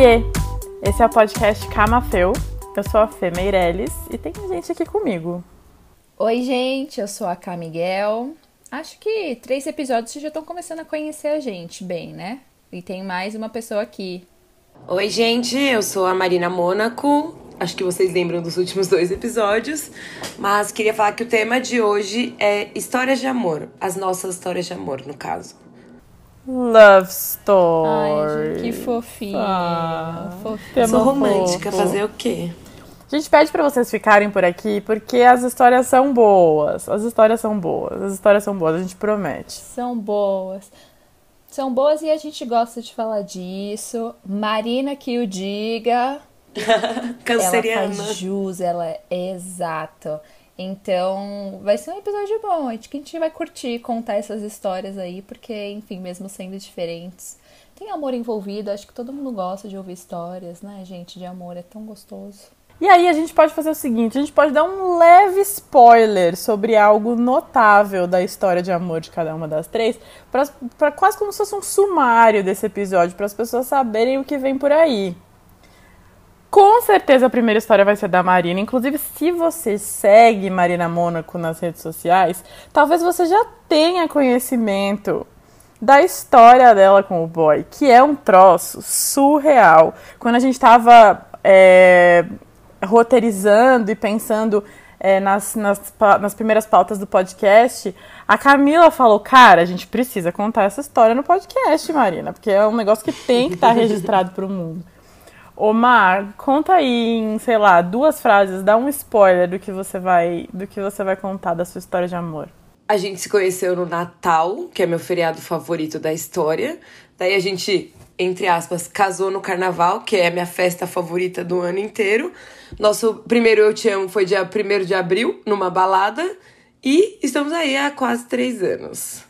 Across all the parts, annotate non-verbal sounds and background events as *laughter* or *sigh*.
Oiê! Esse é o podcast Camafeu. Eu sou a Fê Meirelles e tem gente aqui comigo. Oi, gente, eu sou a Cá Miguel. Acho que três episódios vocês já estão começando a conhecer a gente bem, né? E tem mais uma pessoa aqui. Oi, gente, eu sou a Marina Mônaco. Acho que vocês lembram dos últimos dois episódios, mas queria falar que o tema de hoje é histórias de amor, as nossas histórias de amor, no caso. Love Story. Ai, que fofinho. Ah, fofinho. Sou romântica, fofo. fazer o quê? A gente pede para vocês ficarem por aqui porque as histórias são boas. As histórias são boas. As histórias são boas, a gente promete. São boas. São boas e a gente gosta de falar disso. Marina que o diga. Canceriana. *laughs* Ela faz jus, ela é exato. Então, vai ser um episódio bom. Acho que a gente vai curtir contar essas histórias aí, porque, enfim, mesmo sendo diferentes, tem amor envolvido. Acho que todo mundo gosta de ouvir histórias, né, gente? De amor, é tão gostoso. E aí a gente pode fazer o seguinte, a gente pode dar um leve spoiler sobre algo notável da história de amor de cada uma das três, para quase como se fosse um sumário desse episódio, para as pessoas saberem o que vem por aí. Com certeza a primeira história vai ser da Marina. Inclusive, se você segue Marina Mônaco nas redes sociais, talvez você já tenha conhecimento da história dela com o boy, que é um troço surreal. Quando a gente estava é, roteirizando e pensando é, nas, nas, nas primeiras pautas do podcast, a Camila falou: Cara, a gente precisa contar essa história no podcast, Marina, porque é um negócio que tem que estar tá registrado para o mundo. *laughs* Omar, conta aí em, sei lá, duas frases, dá um spoiler do que você vai, do que você vai contar da sua história de amor. A gente se conheceu no Natal, que é meu feriado favorito da história. Daí a gente entre aspas, casou no carnaval, que é a minha festa favorita do ano inteiro. Nosso primeiro Eu Te Amo foi dia 1 de abril, numa balada. E estamos aí há quase três anos.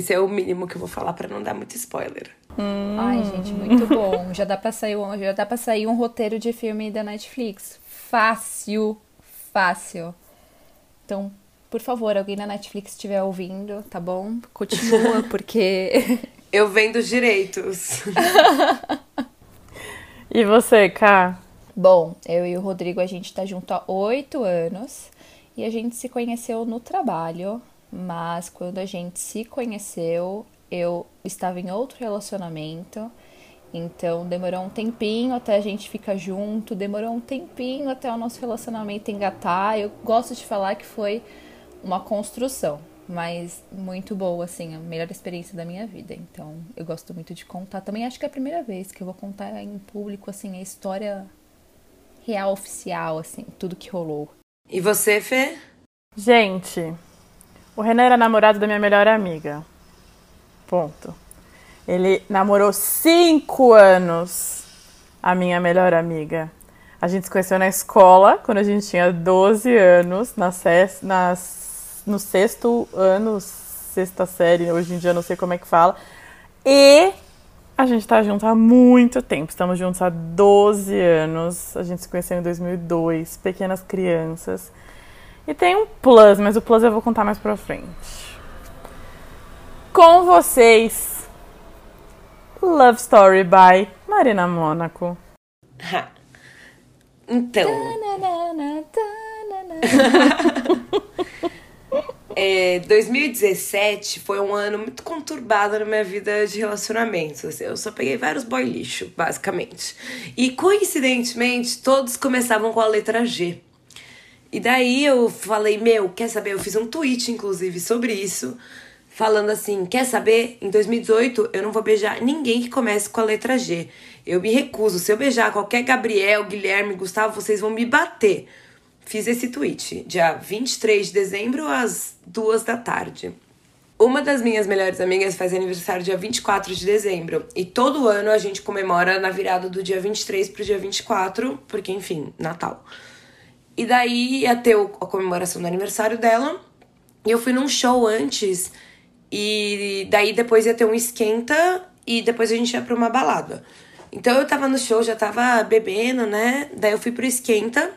Esse é o mínimo que eu vou falar para não dar muito spoiler. Hum. Ai, gente, muito bom. Já dá para sair, um, já dá para sair um roteiro de filme da Netflix. Fácil, fácil. Então, por favor, alguém na Netflix estiver ouvindo, tá bom? Continua, *laughs* porque Eu vendo os direitos. *laughs* e você, Ká? Bom, eu e o Rodrigo, a gente tá junto há oito anos e a gente se conheceu no trabalho, mas quando a gente se conheceu, eu estava em outro relacionamento. Então demorou um tempinho até a gente ficar junto, demorou um tempinho até o nosso relacionamento engatar. Eu gosto de falar que foi uma construção mas muito boa, assim, a melhor experiência da minha vida. Então, eu gosto muito de contar. Também acho que é a primeira vez que eu vou contar em público, assim, a história real, oficial, assim, tudo que rolou. E você, Fê? Gente, o Renan era namorado da minha melhor amiga. Ponto. Ele namorou cinco anos a minha melhor amiga. A gente se conheceu na escola, quando a gente tinha 12 anos, nas, nas no sexto ano, sexta série, hoje em dia não sei como é que fala. E a gente tá junto há muito tempo, estamos juntos há 12 anos. A gente se conheceu em 2002, pequenas crianças. E tem um plus, mas o plus eu vou contar mais pra frente. Com vocês, Love Story by Marina Mônaco. então. *laughs* É, 2017 foi um ano muito conturbado na minha vida de relacionamentos. Assim, eu só peguei vários boy lixo, basicamente. E coincidentemente, todos começavam com a letra G. E daí eu falei, meu, quer saber? Eu fiz um tweet, inclusive, sobre isso, falando assim: quer saber? Em 2018 eu não vou beijar ninguém que comece com a letra G. Eu me recuso. Se eu beijar qualquer Gabriel, Guilherme, Gustavo, vocês vão me bater fiz esse tweet, dia 23 de dezembro, às duas da tarde. Uma das minhas melhores amigas faz aniversário dia 24 de dezembro. E todo ano a gente comemora na virada do dia 23 pro dia 24, porque, enfim, Natal. E daí ia ter a comemoração do aniversário dela. E eu fui num show antes. E daí depois ia ter um esquenta. E depois a gente ia pra uma balada. Então eu tava no show, já tava bebendo, né? Daí eu fui pro esquenta.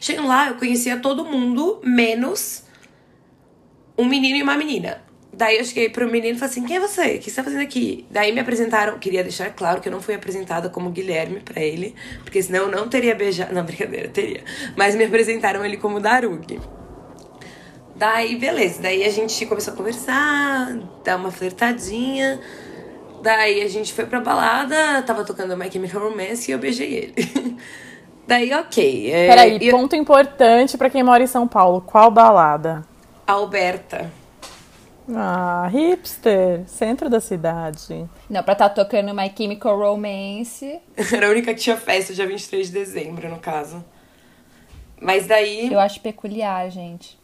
Chegando lá, eu conhecia todo mundo, menos um menino e uma menina. Daí eu cheguei pro menino e falei assim: quem é você? O que você tá fazendo aqui? Daí me apresentaram, queria deixar claro que eu não fui apresentada como Guilherme para ele, porque senão eu não teria beijado. Não, *laughs* brincadeira, teria. Mas me apresentaram ele como Darug. Daí, beleza. Daí a gente começou a conversar, dar uma flertadinha. Daí a gente foi pra balada, tava tocando My Chemical Romance e eu beijei ele. *laughs* Daí, ok. É, Peraí, eu... ponto importante para quem mora em São Paulo. Qual balada? Alberta. Ah, hipster, centro da cidade. Não, pra estar tá tocando My Chemical Romance. Era a única que tinha festa, dia 23 de dezembro, no caso. Mas daí. Eu acho peculiar, gente.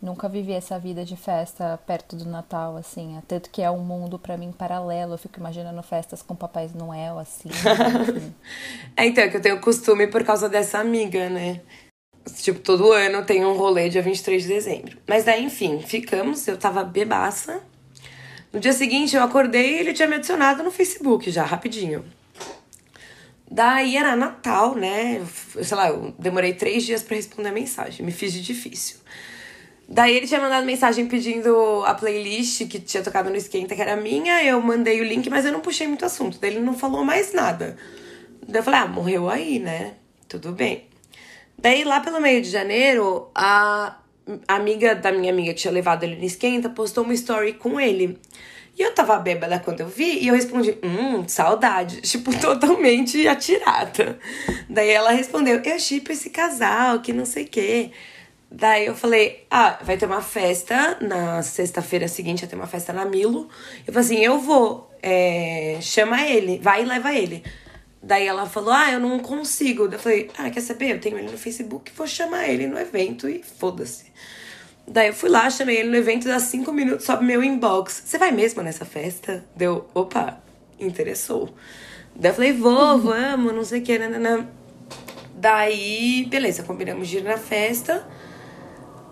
Nunca vivi essa vida de festa perto do Natal, assim. Tanto que é um mundo para mim paralelo. Eu fico imaginando festas com Papai Noel, assim. *laughs* é, então, é que eu tenho costume por causa dessa amiga, né? Tipo, todo ano tem um rolê dia 23 de dezembro. Mas daí, enfim, ficamos, eu tava bebaça. No dia seguinte eu acordei e ele tinha me adicionado no Facebook já, rapidinho. Daí era Natal, né? Eu, sei lá, eu demorei três dias para responder a mensagem, me fiz de difícil. Daí ele tinha mandado mensagem pedindo a playlist que tinha tocado no Esquenta, que era minha. Eu mandei o link, mas eu não puxei muito assunto. Daí ele não falou mais nada. Daí eu falei, ah, morreu aí, né? Tudo bem. Daí, lá pelo meio de janeiro, a amiga da minha amiga que tinha levado ele no esquenta postou uma story com ele. E eu tava bêbada quando eu vi e eu respondi, hum, saudade. *laughs* Tipo, totalmente atirada. Daí ela respondeu, eu chipo esse casal, que não sei o quê. Daí eu falei, ah, vai ter uma festa na sexta-feira seguinte, vai ter uma festa na Milo. Eu falei assim, eu vou, é, chama ele, vai e leva ele. Daí ela falou: Ah, eu não consigo. Eu falei: Ah, quer saber? Eu tenho ele no Facebook, vou chamar ele no evento e foda-se. Daí eu fui lá, chamei ele no evento, dá cinco minutos, sobe meu inbox. Você vai mesmo nessa festa? Deu, opa, interessou. Daí eu falei: Vou, vamos, não sei o que, nanana. Daí, beleza, combinamos de ir na festa.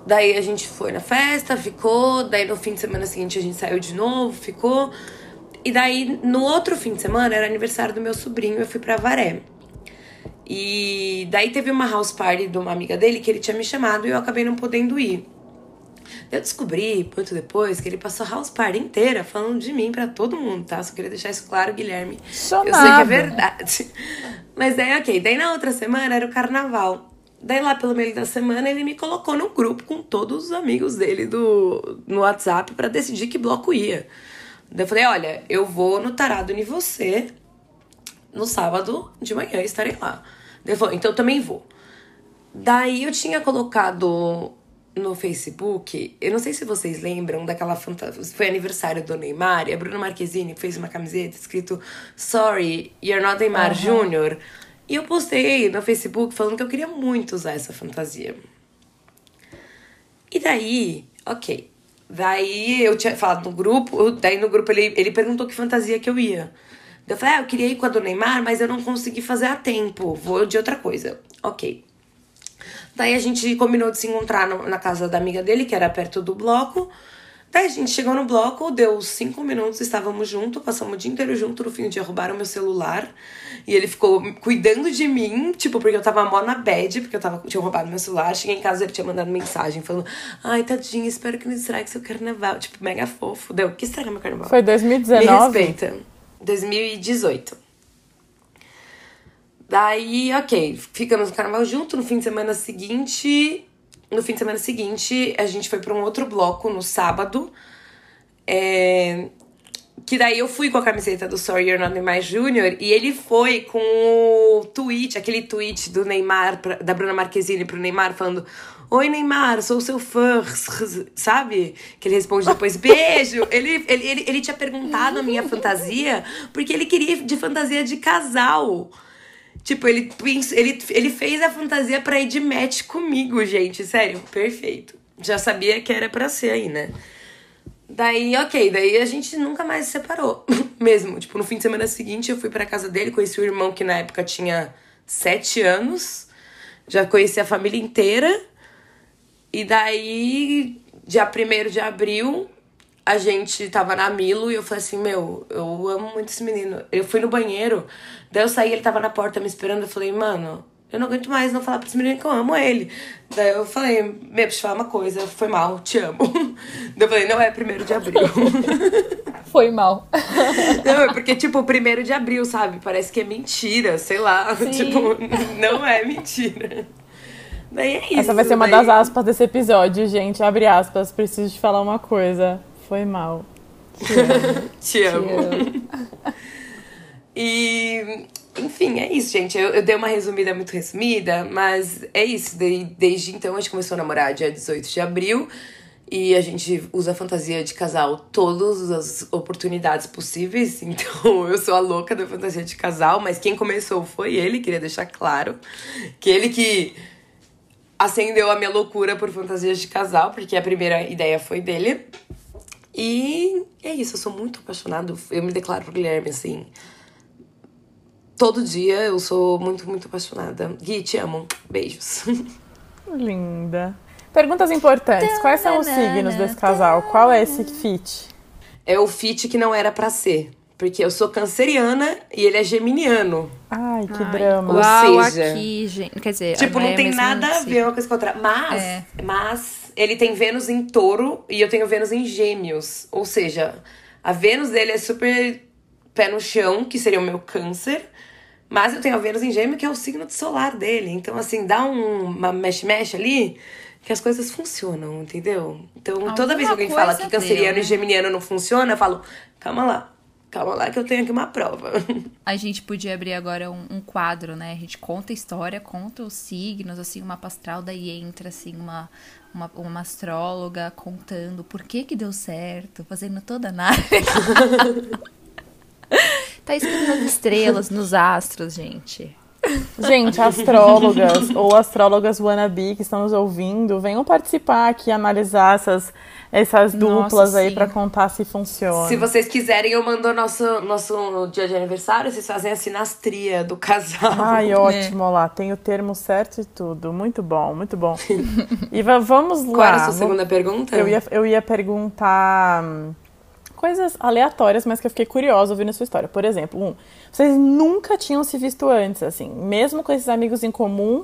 Daí a gente foi na festa, ficou. Daí no fim de semana seguinte a gente saiu de novo, ficou. E daí, no outro fim de semana, era aniversário do meu sobrinho, eu fui pra Varé. E daí teve uma house party de uma amiga dele que ele tinha me chamado e eu acabei não podendo ir. Eu descobri, muito depois, que ele passou a house party inteira falando de mim para todo mundo, tá? Só queria deixar isso claro, Guilherme. Sou eu sei que é verdade. Mas daí, ok. Daí na outra semana era o carnaval. Daí lá pelo meio da semana ele me colocou no grupo com todos os amigos dele do, no WhatsApp para decidir que bloco ia. Daí eu falei, olha, eu vou no Tarado em você no sábado de manhã, estarei lá. Daí ele falou, então eu também vou. Daí eu tinha colocado no Facebook, eu não sei se vocês lembram daquela fantasia, foi aniversário do Neymar, e a Bruna Marquezine fez uma camiseta escrito Sorry, you're not Neymar uhum. Jr. E eu postei no Facebook falando que eu queria muito usar essa fantasia. E daí, ok, Daí eu tinha falado no grupo, daí no grupo ele, ele perguntou que fantasia que eu ia. Eu falei, ah, eu queria ir com a do Neymar, mas eu não consegui fazer a tempo, vou de outra coisa. Ok. Daí a gente combinou de se encontrar no, na casa da amiga dele, que era perto do bloco. Daí a gente chegou no bloco, deu cinco minutos, estávamos juntos, passamos o dia inteiro junto. No fim do dia roubaram meu celular. E ele ficou cuidando de mim, tipo, porque eu tava mó na bad, porque eu tava, tinha roubado meu celular. Cheguei em casa ele tinha mandado mensagem falando: Ai, tadinho, espero que não estrague seu carnaval. Tipo, mega fofo. Deu, que estraga meu carnaval? Foi 2019? Me respeita. 2018. Daí, ok, ficamos no carnaval junto. No fim de semana seguinte, no fim de semana seguinte, a gente foi para um outro bloco no sábado. É, que daí eu fui com a camiseta do Sorry You're Not Neymar Jr. E ele foi com o tweet, aquele tweet do Neymar, pra, da Bruna Marquezine pro Neymar, falando: Oi, Neymar, sou seu fã, sabe? Que ele responde depois, *laughs* beijo. ele, ele, ele, ele tinha perguntado a minha fantasia, porque ele queria de fantasia de casal. Tipo, ele, ele, ele fez a fantasia pra ir de match comigo, gente. Sério, perfeito. Já sabia que era pra ser aí, né? Daí, ok, daí a gente nunca mais se separou. *laughs* Mesmo. Tipo, no fim de semana seguinte eu fui pra casa dele, conheci o irmão que na época tinha sete anos. Já conheci a família inteira. E daí, dia 1 de abril, a gente tava na Milo e eu falei assim, meu, eu amo muito esse menino. Eu fui no banheiro, daí eu saí, ele tava na porta me esperando, eu falei, mano, Eu não aguento mais não falar pra esse menino que eu amo ele. Daí eu falei, meu, deixa eu falar uma coisa, foi mal, te amo. *laughs* Daí eu falei, não é primeiro de abril. *laughs* Foi mal. *laughs* Não, é porque, tipo, primeiro de abril, sabe? Parece que é mentira, sei lá. Sim. Tipo, não é mentira. Daí é isso. Essa vai ser uma daí... das aspas desse episódio, gente. Abre aspas, preciso te falar uma coisa. Foi mal. Te amo. *laughs* *laughs* E, enfim, é isso, gente. Eu, eu, dei uma resumida muito resumida, mas é isso. De, desde então a gente começou a namorar dia 18 de abril. E a gente usa a fantasia de casal todas as oportunidades possíveis. *laughs* Então eu sou a louca da fantasia de casal, mas quem começou foi ele, queria deixar claro. Que ele que acendeu a minha loucura por fantasias de casal, porque a primeira ideia foi dele. E é isso, eu sou muito apaixonado. Eu me declaro pro Guilherme assim. Todo dia eu sou muito, muito apaixonada. Gui, te amo. Beijos. *laughs* Linda. Perguntas importantes. Quais são os signos desse casal? Qual é esse fit? É o fit que não era para ser. Porque eu sou canceriana e ele é geminiano. Ai, que Ai, drama. Ou seja, aqui, gente. Quer dizer, tipo, não é tem nada a ver uma coisa com a outra. Mas, é. mas ele tem Vênus em touro e eu tenho Vênus em gêmeos. Ou seja, a Vênus dele é super pé no chão, que seria o meu câncer. Mas eu tenho a Vênus em gêmeo, que é o signo solar dele. Então, assim, dá um, uma mexe-mexe ali que as coisas funcionam, entendeu? Então, Alguma toda vez que alguém fala que canceriano deu, né? e geminiano não funciona, eu falo, calma lá. Calma lá que eu tenho aqui uma prova. *laughs* A gente podia abrir agora um, um, quadro, né? A gente conta a história, conta os signos, assim, uma astral, daí entra, assim, uma, uma, uma astróloga contando por que que deu certo, fazendo toda a análise. *laughs* tá escrito nas estrelas, nos astros, gente. Gente, astrólogas ou astrólogas wannabe que estão nos ouvindo, venham participar aqui, analisar essas, essas duplas Nossa, aí para contar se funciona. Se vocês quiserem, eu mando nosso, nosso dia de aniversário, vocês fazem a sinastria do casal. Ai, *laughs* ótimo, é. lá, tem o termo certo e tudo. Muito bom, muito bom. *laughs* e vamos lá. Qual era a sua segunda pergunta? Eu ia, eu ia perguntar coisas aleatórias, mas que eu fiquei curiosa ouvindo a sua história. Por exemplo, um, vocês nunca tinham se visto antes, assim, mesmo com esses amigos em comum?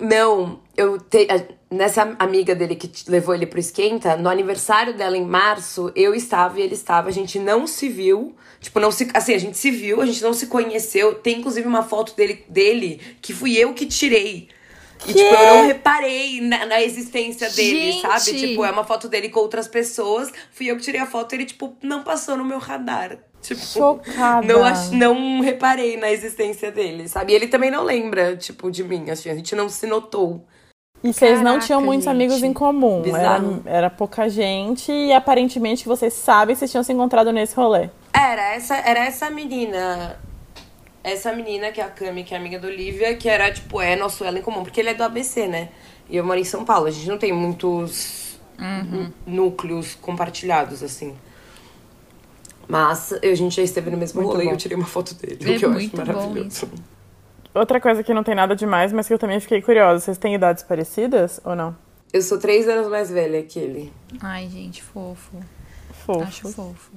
Não, eu te, nessa amiga dele que levou ele pro esquenta, no aniversário dela em março, eu estava e ele estava, a gente não se viu, tipo, não se, assim, a gente se viu, a gente não se conheceu. Tem inclusive uma foto dele dele que fui eu que tirei. E, tipo, eu não reparei na, na existência dele, Gente. sabe? Tipo, é uma foto dele com outras pessoas. Fui eu que tirei a foto e ele, tipo, não passou no meu radar. Tipo, Chocada. Não, não reparei na existência dele, sabe? E ele também não lembra, tipo, de mim. Assim, a gente não se notou. E vocês não tinham muitos gente. amigos em comum. Era, era, pouca gente e aparentemente vocês sabem vocês tinham se encontrado nesse rolê. Era essa, era essa menina essa menina, que é a Cami, que é amiga do Olivia, que era, tipo, é nosso ela em comum, porque ele é do ABC, né? E eu moro em São Paulo. A gente não tem muitos uhum. núcleos compartilhados, assim. Mas a gente já esteve no mesmo muito rolê e eu tirei uma foto dele, é o que eu acho maravilhoso. Outra coisa que não tem nada demais, mas que eu também fiquei curiosa. Vocês têm idades parecidas ou não? Eu sou três anos mais velha que ele. Ai, gente, fofo. Fofo. Acho fofo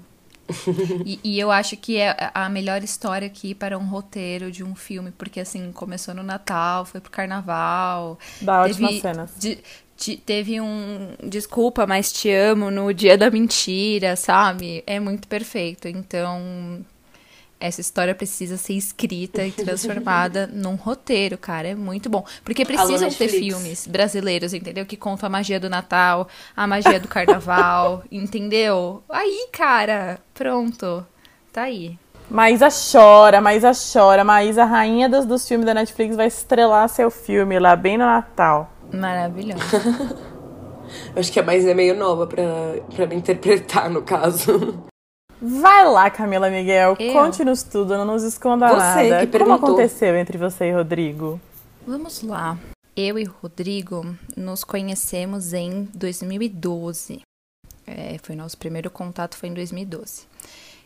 e, e, eu acho que é a melhor história aqui para um roteiro de um filme, porque assim, começou no Natal, foi pro carnaval. Dá ótimas cenas. De, teve um desculpa, mas te amo no dia da mentira, sabe? É muito perfeito. Então, essa história precisa ser escrita e transformada *laughs* num roteiro, cara. É muito bom. Porque precisam ter filmes brasileiros, entendeu? Que contam a magia do Natal, a magia do carnaval, *laughs* entendeu? Aí, cara, pronto. Tá aí. Maísa chora, Maísa chora. Maísa, rainha dos, dos filmes da Netflix, vai estrelar seu filme lá bem no Natal. Maravilhoso. *laughs* Eu acho que a Maísa é meio nova pra, pra me interpretar, no caso. Vai lá, Camila Miguel, conte-nos tudo, não nos esconda você nada. Que Como aconteceu entre você e Rodrigo? Vamos lá. Eu e Rodrigo nos conhecemos em 2012. É, foi nosso primeiro contato foi em 2012.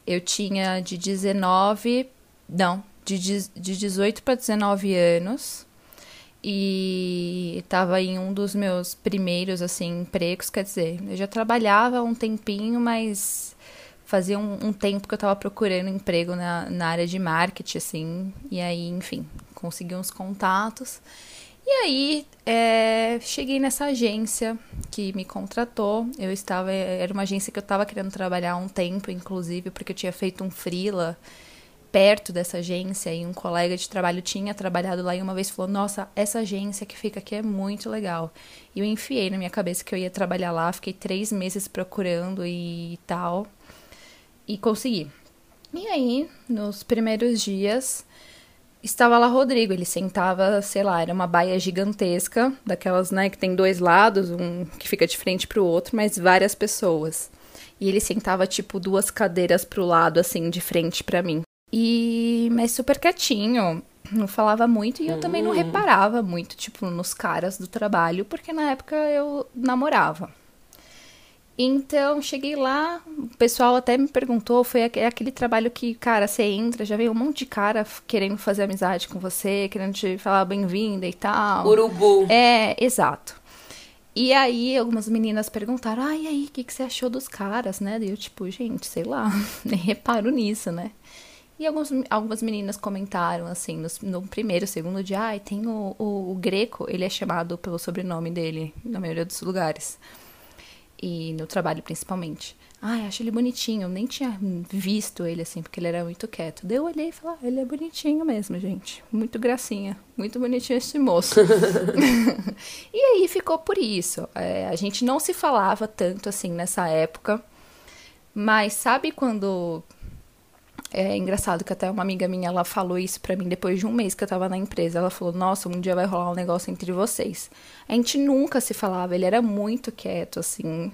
Eu tinha de 19, não, de, de 18 para 19 anos e estava em um dos meus primeiros assim empregos, quer dizer, eu já trabalhava um tempinho, mas fazia um, um, tempo que eu tava procurando emprego na, na área de marketing, assim, e aí, enfim, consegui uns contatos. E aí, é, cheguei nessa agência que me contratou. Eu estava, era uma agência que eu estava querendo trabalhar há um tempo, inclusive, porque eu tinha feito um freela perto dessa agência e um colega de trabalho tinha trabalhado lá e uma vez falou: Nossa, essa agência que fica aqui é muito legal. E eu enfiei na minha cabeça que eu ia trabalhar lá, fiquei três meses procurando e tal, e consegui. E aí, nos primeiros dias, estava lá Rodrigo. Ele sentava, sei lá, era uma baia gigantesca, daquelas, né, que tem dois lados, um que fica de frente para o outro, mas várias pessoas. E ele sentava tipo duas cadeiras pro lado assim, de frente para mim. E mas super quietinho, não falava muito e eu também não hum. reparava muito tipo nos caras do trabalho, porque na época eu namorava. Então, cheguei lá, o pessoal até me perguntou, foi aquele trabalho que, cara, você entra, já vem um monte de cara querendo fazer amizade com você, querendo te falar bem-vinda e tal. Urubu. É, exato. E aí, algumas meninas perguntaram, ah, e aí, o que, que você achou dos caras, né? E eu, tipo, gente, sei lá, *laughs* nem reparo nisso, né? E alguns, algumas meninas comentaram, assim, no, no primeiro, segundo dia, ai, ah, tem o, o, o Greco, ele é chamado pelo sobrenome dele, na maioria dos lugares e no trabalho principalmente. Ai, acho ele bonitinho. Eu nem tinha visto ele assim, porque ele era muito quieto. Daí eu olhei e falei, ah, ele é bonitinho mesmo, gente. Muito gracinha. Muito bonitinho esse moço. *laughs* e aí ficou por isso. É, a gente não se falava tanto assim nessa época. Mas sabe quando é engraçado que até uma amiga minha, ela falou isso pra mim depois de um mês que eu tava na empresa. Ela falou, nossa, um dia vai rolar um negócio entre vocês. A gente nunca se falava, ele era muito quieto, assim.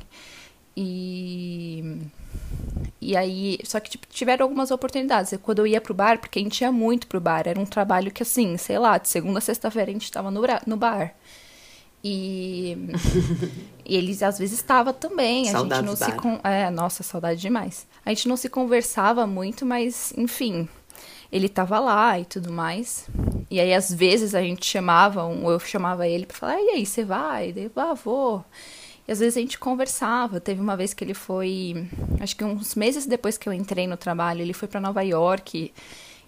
E... E aí, só que tipo, tiveram algumas oportunidades. Quando eu ia pro bar, porque a gente ia muito pro bar, era um trabalho que assim, sei lá, de segunda a sexta-feira a gente tava no, no bar. E, *laughs* e eles às vezes estava também. A gente não se con... é, nossa, saudade demais. A gente não se conversava muito, mas enfim, ele estava lá e tudo mais. E aí às vezes a gente chamava, ou eu chamava ele para falar: "E aí, você vai?" Daí, "Ah, vou". E às vezes a gente conversava. Teve uma vez que ele foi, acho que uns meses depois que eu entrei no trabalho, ele foi para Nova York.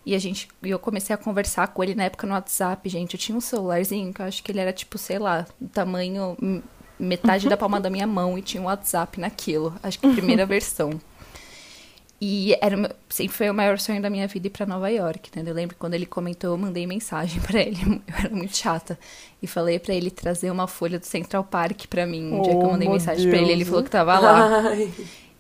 E a gente, eu comecei a conversar com ele na época no WhatsApp, gente. Eu tinha um celularzinho que eu acho que ele era tipo, sei lá, tamanho metade da palma da minha mão e tinha um WhatsApp naquilo. Acho que a primeira *laughs* versão. E era, sempre foi o maior sonho da minha vida ir para Nova York, né? Eu lembro quando ele comentou, eu mandei mensagem para ele, *laughs* eu era muito chata, e falei para ele trazer uma folha do Central Park para mim. Um oh, dia que eu mandei mensagem para ele, ele falou que tava lá. Ai.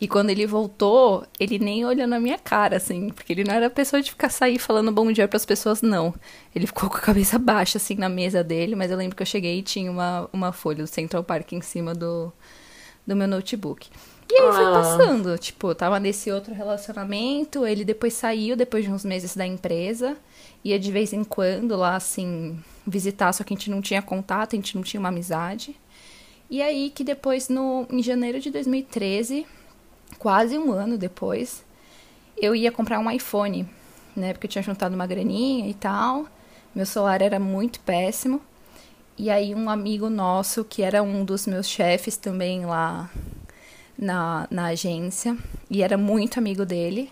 E quando ele voltou, ele nem olhou na minha cara, assim, porque ele não era a pessoa de ficar sair falando bom dia para as pessoas, não. Ele ficou com a cabeça baixa, assim, na mesa dele, mas eu lembro que eu cheguei e tinha uma, uma folha do Central Park em cima do, do meu notebook. E aí ah. foi passando, tipo, tava nesse outro relacionamento, ele depois saiu, depois de uns meses da empresa, ia de vez em quando lá, assim, visitar, só que a gente não tinha contato, a gente não tinha uma amizade. E aí que depois, no, em janeiro de 2013 quase um ano depois, eu ia comprar um iPhone, né? Porque eu tinha juntado uma graninha e tal. Meu celular era muito péssimo. E aí um amigo nosso, que era um dos meus chefes também lá na, na agência, e era muito amigo dele,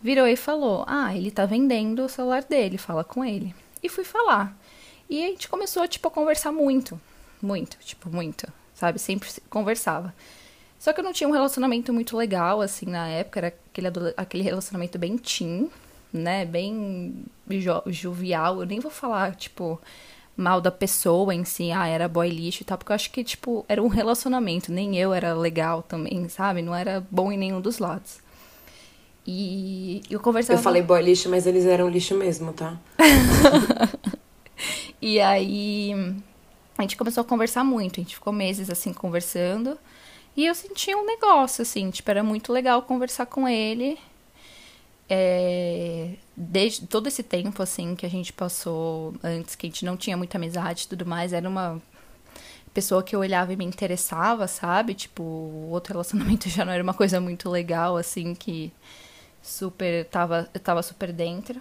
virou e falou: Ah, ele tá vendendo o celular dele, fala com ele. E fui falar. E a gente começou, tipo, a conversar muito. Muito, tipo, muito. Sabe? Sempre conversava. Só que eu não tinha um relacionamento muito legal, assim, na época. Era aquele, aquele relacionamento bem teen, né? Bem jo jovial. Eu nem vou falar, tipo, mal da pessoa em si. Ah, era boy lixo e tal. Porque eu acho que, tipo, era um relacionamento. Nem eu era legal também, sabe? Não era bom em nenhum dos lados. E eu conversava... Eu falei boy lixo, mas eles eram lixo mesmo, tá? *laughs* e aí... A gente começou a conversar muito. A gente ficou meses, assim, conversando. E eu senti um negócio, assim, tipo, era muito legal conversar com ele. É, desde todo esse tempo, assim, que a gente passou antes, que a gente não tinha muita amizade e tudo mais, era uma pessoa que eu olhava e me interessava, sabe? Tipo, o outro relacionamento *laughs* já não era uma coisa muito legal, assim, que super, tava, eu tava super dentro.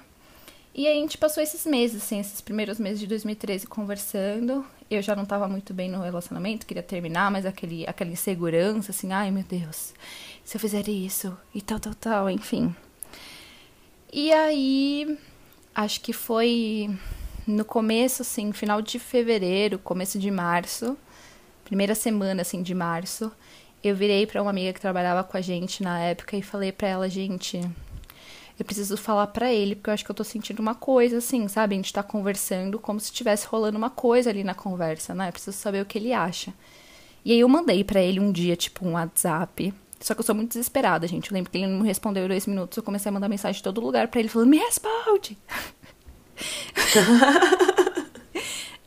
E aí a gente passou esses meses, assim, esses primeiros meses de 2013 conversando. Eu já não estava muito bem no relacionamento, queria terminar, mas aquele, aquela insegurança, assim, ai meu Deus, se eu fizer isso e tal, tal, tal, enfim. E aí, acho que foi no começo, assim, final de fevereiro, começo de março, primeira semana, assim, de março, eu virei para uma amiga que trabalhava com a gente na época e falei para ela, gente, eu preciso falar para ele, porque eu acho que eu tô sentindo uma coisa, assim, sabe? A gente tá conversando como se estivesse rolando uma coisa ali na conversa, né? Eu preciso saber o que ele acha. E aí eu mandei para ele um dia, tipo, um WhatsApp. Só que eu sou muito desesperada, gente. Eu lembro que ele não me respondeu em dois minutos. Eu comecei a mandar mensagem de todo lugar para ele falando, me responde! *laughs*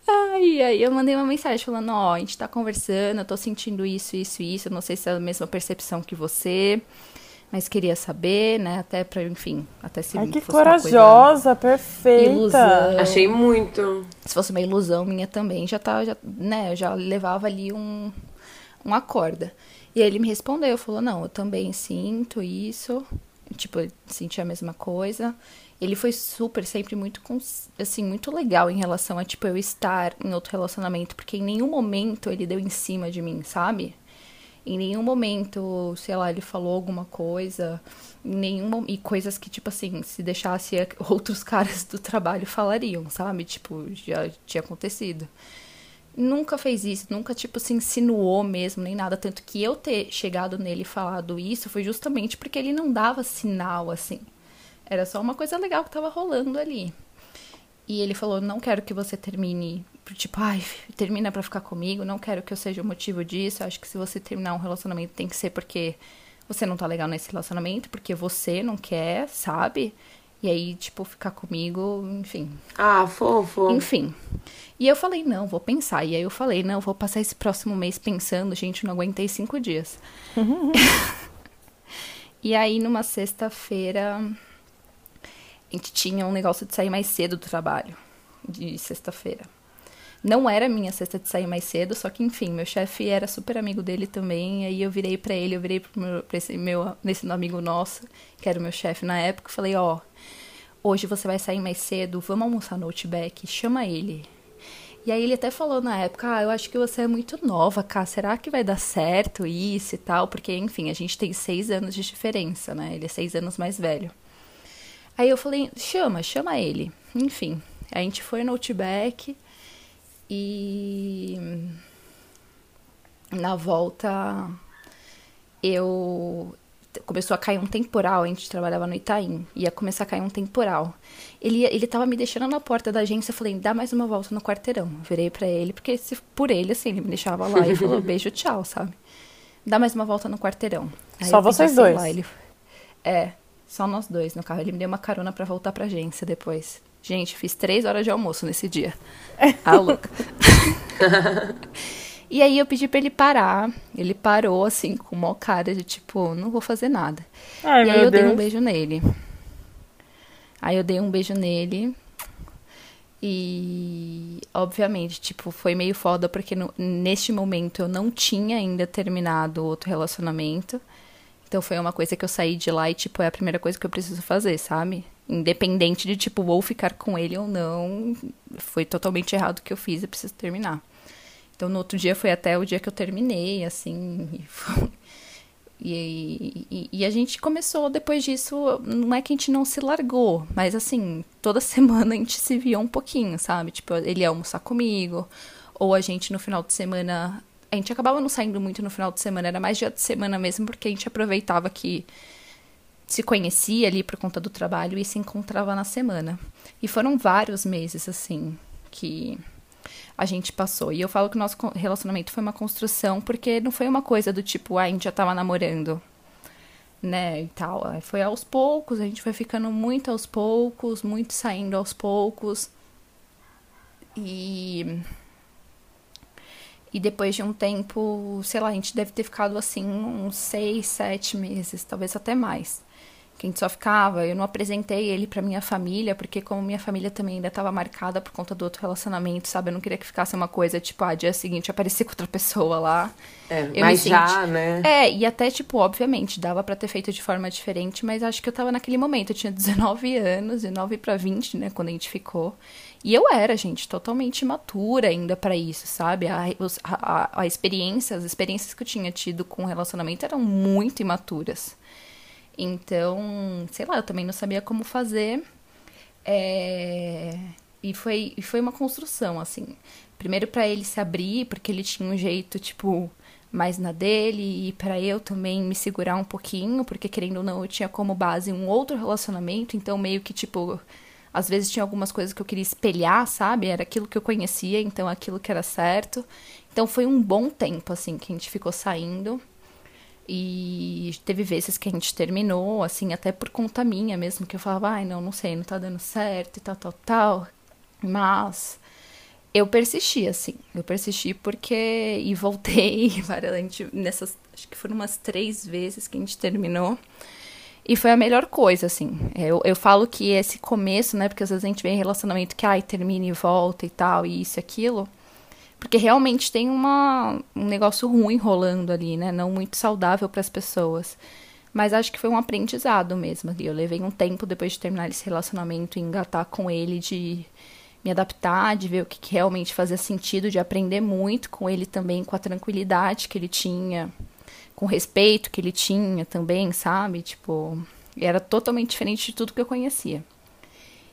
Ai, aí eu mandei uma mensagem falando, ó, oh, a gente tá conversando, eu tô sentindo isso, isso, isso, eu não sei se é a mesma percepção que você, mas queria saber, né, até pra, enfim, até se Ai, que corajosa, perfeita. Ilusão. Achei muito. Se fosse uma ilusão minha também, já tá, já, né, eu já levava ali um, uma corda. E ele me respondeu, falou, não, eu também sinto isso, tipo, senti a mesma coisa, ele foi super, sempre muito, assim, muito legal em relação a, tipo, eu estar em outro relacionamento, porque em nenhum momento ele deu em cima de mim, sabe? Em nenhum momento, sei lá, ele falou alguma coisa, em nenhum e coisas que, tipo assim, se deixasse *laughs* outros caras do trabalho falariam, sabe? Tipo, já tinha acontecido. Nunca fez isso, nunca, tipo, se insinuou mesmo, nem nada. Tanto que eu ter chegado nele e falado isso foi justamente porque ele não dava sinal, assim. Era só uma coisa legal que tava rolando ali. E ele falou: Não quero que você termine. Tipo, ai, termina pra ficar comigo. Não quero que eu seja o motivo disso. Acho que se você terminar um relacionamento tem que ser porque você não tá legal nesse relacionamento, porque você não quer, sabe? E aí, tipo, ficar comigo, enfim. Ah, fofo. Enfim. E eu falei, não, vou pensar. E aí eu falei, não, vou passar esse próximo mês pensando. Gente, não aguentei cinco dias. *laughs* e aí, numa sexta-feira, a gente tinha um negócio de sair mais cedo do trabalho, de sexta-feira. Não era minha sexta de sair mais cedo, só que enfim, meu chefe era super amigo dele também, aí eu virei para ele, eu virei pro meu, pra esse meu, nesse amigo nosso, que era o meu chefe na época, falei, ó, oh, hoje você vai sair mais cedo, vamos almoçar no Outback, chama ele. E aí ele até falou na época, ah, eu acho que você é muito nova, cara, será que vai dar certo isso e tal? Porque, enfim, a gente tem seis anos de diferença, né? Ele é seis anos mais velho. Aí eu falei, chama, chama ele. Enfim, a gente foi no Outback e na volta eu começou a cair um temporal, a gente trabalhava no Itaim, ia começar a cair um temporal. Ele ele tava me deixando na porta da agência, eu falei, dá mais uma volta no quarteirão. Virei para ele, porque se por ele assim, ele me deixava lá e falou, *laughs* beijo, tchau, sabe? Dá mais uma volta no quarteirão. Aí Só vocês dois. Lá, ele, é, só nós dois no carro. Ele me deu uma carona para voltar pra agência depois. Gente, fiz três horas de almoço nesse dia. Ah, louca. *laughs* e aí eu pedi pra ele parar. Ele parou, assim, com uma cara de tipo, não vou fazer nada. Ai, e aí eu Deus. dei um beijo nele. Aí eu dei um beijo nele. E, obviamente, tipo, foi meio foda porque no, neste momento eu não tinha ainda terminado outro relacionamento. Então foi uma coisa que eu saí de lá e, tipo, é a primeira coisa que eu preciso fazer, sabe? Independente de, tipo, vou ficar com ele ou não, foi totalmente errado o que eu fiz e preciso terminar. Então no outro dia foi até o dia que eu terminei, assim, *laughs* e foi... E, e, e, a gente começou depois disso, não é que a gente não se largou, mas assim, toda *laughs* semana a gente se via um pouquinho, sabe? Tipo, ele ia almoçar comigo, ou a gente no final de semana a gente acabava não saindo muito no final de semana, era mais dia de semana mesmo, porque a gente aproveitava que se conhecia ali por conta do trabalho e se encontrava na semana. E foram vários meses, assim, que a gente passou. E eu falo que o nosso relacionamento foi uma construção, porque não foi uma coisa do tipo, ah, a gente já tava namorando, né, e tal. Foi aos poucos, a gente foi ficando muito aos poucos, muito saindo aos poucos. E e depois de um tempo, sei lá, a gente deve ter ficado assim uns seis, sete meses, talvez até mais que a gente só ficava. Eu não apresentei ele para minha família, porque como minha família também ainda estava marcada por conta do outro relacionamento, sabe? Eu não queria que ficasse uma coisa tipo, ah, dia seguinte aparecer com outra pessoa lá. É, eu mas senti... já, né? É, e até, tipo, obviamente, dava para ter feito de forma diferente, mas acho que eu tava naquele momento. Eu tinha 19 anos, 19 para 20, né, quando a gente ficou. E eu era, gente, totalmente imatura ainda para isso, sabe? A, a, a experiência, as experiências que eu tinha tido com o relacionamento eram muito imaturas. Então, sei lá, eu também não sabia como fazer. É... e foi, e foi uma construção, assim. Primeiro para ele se abrir, porque ele tinha um jeito, tipo, mais na dele, e para eu também me segurar um pouquinho, porque querendo ou não, eu tinha como base um outro relacionamento, então meio que, tipo, às vezes tinha algumas coisas que eu queria espelhar, sabe? Era aquilo que eu conhecia, então aquilo que era certo. Então foi um bom tempo, assim, que a gente ficou saindo. E teve vezes que a gente terminou, assim, até por conta minha mesmo, que eu falava, ai, não, não sei, não tá dando certo e tal, tal, tal. Mas eu persisti, assim. Eu persisti porque. E voltei *laughs* nessas. Acho que foram umas três vezes que a gente terminou. E foi a melhor coisa, assim. Eu, eu falo que esse começo, né? Porque às vezes a gente vê em relacionamento que, ai, termina e volta e tal, e isso e aquilo. Porque realmente tem uma, um negócio ruim rolando ali, né? Não muito saudável para as pessoas. Mas acho que foi um aprendizado mesmo. Eu levei um tempo depois de terminar esse relacionamento e engatar com ele de me adaptar, de ver o que, que realmente fazia sentido, de aprender muito com ele também, com a tranquilidade que ele tinha, com o respeito que ele tinha também, sabe? Tipo, era totalmente diferente de tudo que eu conhecia.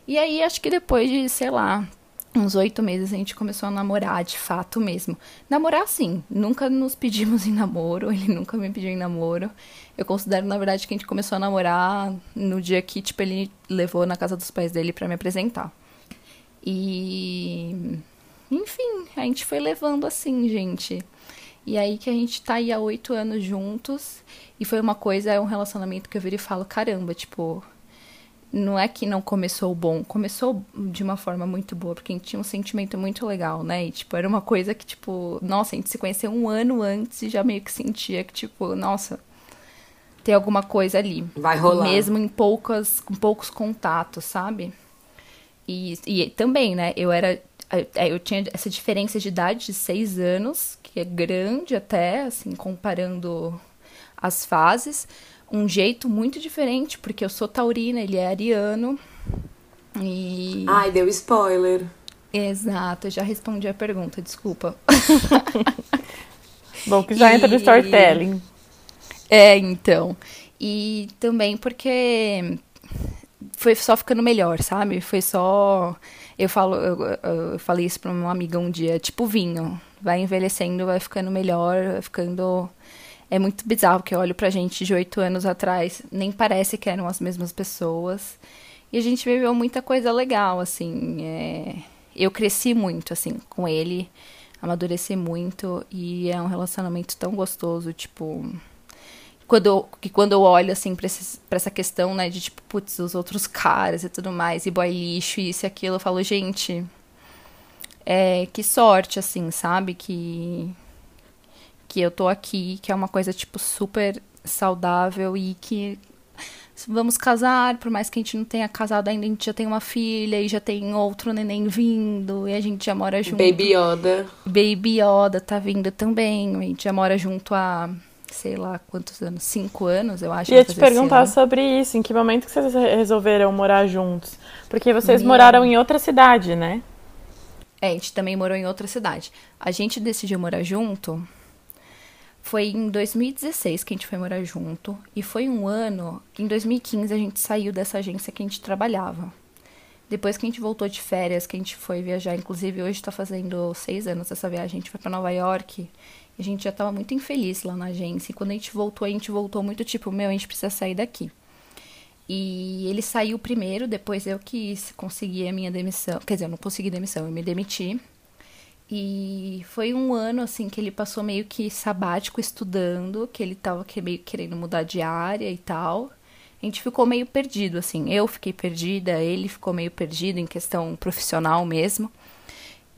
E aí, acho que depois de, sei lá, uns oito meses, a gente começou a namorar de fato mesmo. Namorar, sim. Nunca nos pedimos em namoro, *laughs* ele nunca me pediu em namoro. Eu considero, na verdade, que a gente começou a namorar no dia que, tipo, ele levou na casa dos pais dele para me apresentar. E. Enfim, a gente foi levando assim, gente. E aí que a gente tá aí há oito anos juntos. E foi uma coisa, é um relacionamento que eu viro e falo, caramba, tipo. Não é que não começou bom, começou de uma forma muito boa, porque a gente tinha um sentimento muito legal, né? E, tipo, era uma coisa que, tipo, nossa, a gente se conheceu um ano antes e já meio que sentia que, tipo, nossa, tem alguma coisa ali. Vai rolar. Mesmo em poucas, com poucos contatos, sabe? E, e também, né, eu era. Eu tinha essa diferença de idade de seis anos, que é grande até, assim, comparando as fases. Um jeito muito diferente, porque eu sou taurina, ele é ariano. E. Ai, deu spoiler. Exato, eu já respondi a pergunta, desculpa. *laughs* Bom, que já e... entra no storytelling. É, então. E também porque foi só ficando melhor, sabe? Foi só. Eu falo, eu, eu falei isso pra uma amiga um dia, tipo vinho. Vai envelhecendo, vai ficando melhor, vai ficando. É muito bizarro que eu olho pra gente de oito anos atrás, nem parece que eram as mesmas pessoas. E a gente viveu muita coisa legal, assim. É... Eu cresci muito, assim, com ele, amadureci muito, e é um relacionamento tão gostoso, tipo quando eu, que quando eu olho assim pra, esse, pra essa questão, né, de tipo, putz, os outros caras e tudo mais, e boy lixo, isso e aquilo, eu falo, gente, é, que sorte, assim, sabe? Que, que eu tô aqui, que é uma coisa, tipo, super saudável e que vamos casar, por mais que a gente não tenha casado ainda, a gente já tem uma filha e já tem outro neném vindo e a gente já mora junto. Baby Yoda. Baby Yoda tá vindo também, a gente já mora junto a sei lá quantos anos, cinco anos, eu acho. Ia te perguntar sobre isso, em que momento que vocês resolveram morar juntos? Porque vocês Minha... moraram em outra cidade, né? É, a gente também morou em outra cidade. A gente decidiu morar junto. Foi em 2016 que a gente foi morar junto. E foi um ano que em 2015 a gente saiu dessa agência que a gente trabalhava. Depois que a gente voltou de férias, que a gente foi viajar, inclusive hoje está fazendo seis anos essa viagem, a gente foi para Nova York. A gente já tava muito infeliz lá na agência. E quando a gente voltou, a gente voltou muito tipo, meu, a gente precisa sair daqui. E ele saiu primeiro, depois eu quis conseguir a minha demissão. Quer dizer, eu não consegui demissão, eu me demiti. E foi um ano, assim, que ele passou meio que sabático estudando, que ele tava meio querendo mudar de área e tal. A gente ficou meio perdido, assim. Eu fiquei perdida, ele ficou meio perdido em questão profissional mesmo.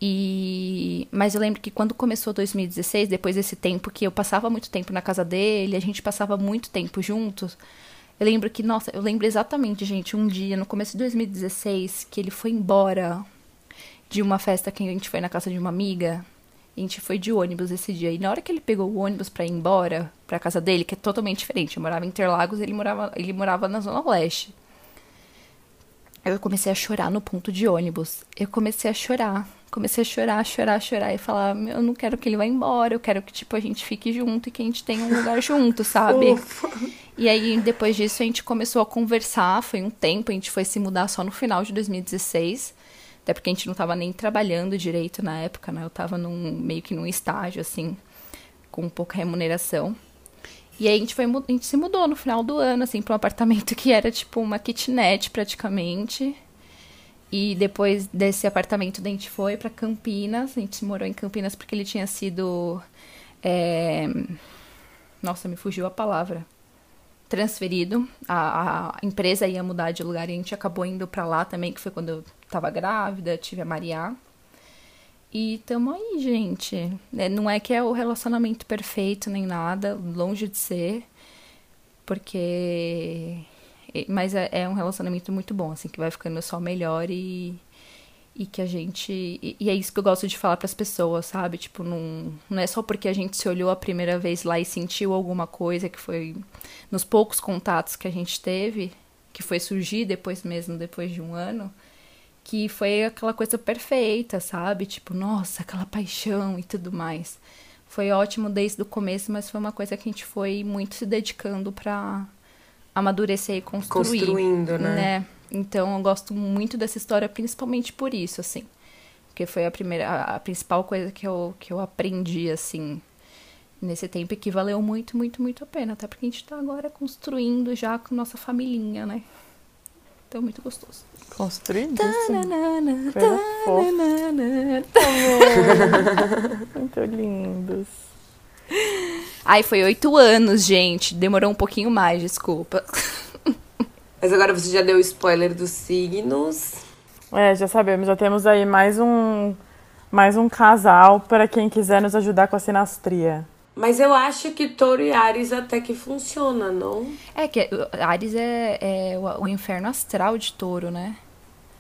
E mas eu lembro que quando começou 2016, depois desse tempo que eu passava muito tempo na casa dele, a gente passava muito tempo juntos. Eu lembro que, nossa, eu lembro exatamente, gente, um dia no começo de 2016 que ele foi embora de uma festa que a gente foi na casa de uma amiga. A gente foi de ônibus esse dia. E na hora que ele pegou o ônibus para ir embora para casa dele, que é totalmente diferente, eu morava em Interlagos, ele morava, ele morava na zona leste. Eu comecei a chorar no ponto de ônibus. Eu comecei a chorar comecei a chorar, chorar, chorar e falar: eu não quero que ele vá embora, eu quero que tipo a gente fique junto e que a gente tenha um lugar junto, *laughs* sabe? E aí depois disso a gente começou a conversar, foi um tempo, a gente foi se mudar só no final de 2016. Até porque a gente não tava nem trabalhando direito na época, né? Eu tava num, meio que num estágio, assim, com pouca remuneração. E aí a gente, foi, a gente se mudou no final do ano, assim, pra um apartamento que era tipo uma kitnet praticamente. E depois desse apartamento a gente foi para Campinas. A gente morou em Campinas porque ele tinha sido. É... Nossa, me fugiu a palavra. Transferido. A, a, empresa ia mudar de lugar e a gente acabou indo para lá também, que foi quando eu tava grávida, tive a Maria. E tamo aí, gente. É, não é que é o relacionamento perfeito nem nada, longe de ser. Porque mas é, é, um relacionamento muito bom, assim, que vai ficando só melhor e, e que a gente. E, é isso que eu gosto de falar para as pessoas, sabe? Tipo, não, não é só porque a gente se olhou a primeira vez lá e sentiu alguma coisa, que foi nos poucos contatos que a gente teve, que foi surgir depois mesmo, depois de um ano, que foi aquela coisa perfeita, sabe? Tipo, nossa, aquela paixão e tudo mais. Foi ótimo desde o começo, mas foi uma coisa que a gente foi muito se dedicando para amadurecer e construir. Construindo, né? né? Então eu gosto muito dessa história, principalmente por isso, assim. Porque foi a primeira, a, a principal coisa que eu, que eu aprendi, assim, nesse tempo e que valeu muito, muito, muito a pena. Até porque a gente tá agora construindo já com nossa familhinha, né? Então, muito gostoso. Construindo? *laughs* Muito lindos. Ai, foi oito anos, gente. Demorou um pouquinho mais, desculpa. *laughs* Mas agora você já deu o spoiler dos signos. É, já sabemos. Já temos aí mais um, mais um casal para quem quiser nos ajudar com a sinastria. Mas eu acho que Touro e Ares até que funciona, não? É que Ares é, é o, o inferno astral de Touro, né?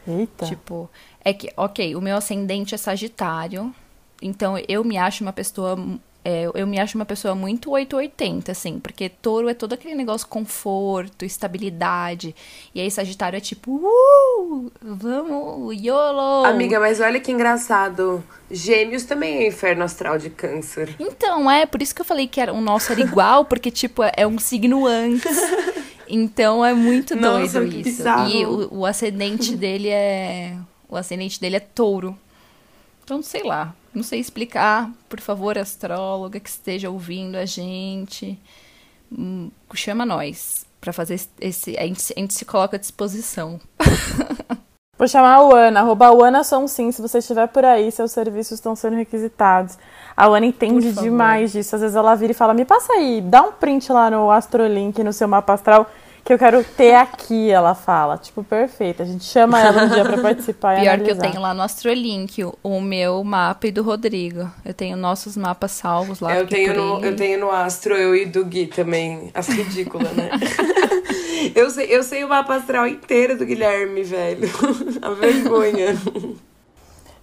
Eita. Tipo, é que, ok, o meu ascendente é Sagitário. Então eu me acho uma pessoa é, eu me acho uma pessoa muito 880, assim, porque touro é todo aquele negócio conforto, estabilidade. E aí Sagitário é tipo, uh, vamos, YOLO! Amiga, mas olha que engraçado. Gêmeos também é inferno astral de câncer. Então, é, por isso que eu falei que era, o nosso era igual, porque, tipo, é um signo antes. *laughs* Então é muito Nossa, doido isso. Bizarro. E o, o ascendente dele é. O ascendente dele é touro. Então, sei lá. Não sei explicar, por favor, astróloga que esteja ouvindo a gente, hum, chama nós para fazer esse. A gente, a gente, se coloca à disposição. *laughs* Vou chamar a Ana, arroba a Ana Som Sim, se você estiver por aí, seus serviços estão sendo requisitados. A Ana entende demais disso. Às vezes ela vira e fala: me passa aí, dá um print lá no Astrolink, no seu mapa astral que eu quero ter aqui, ela fala. Tipo, perfeito. A gente chama ela um dia pra participar Pior e analisar. que eu tenho lá no Astrolink o, o meu mapa e do Rodrigo. Eu tenho nossos mapas salvos lá. Eu tenho, no, eu tenho no Astro, eu e do Gui também. As ridículas, né? *laughs* eu, sei, eu sei o mapa astral inteiro do Guilherme, velho. *laughs* A vergonha.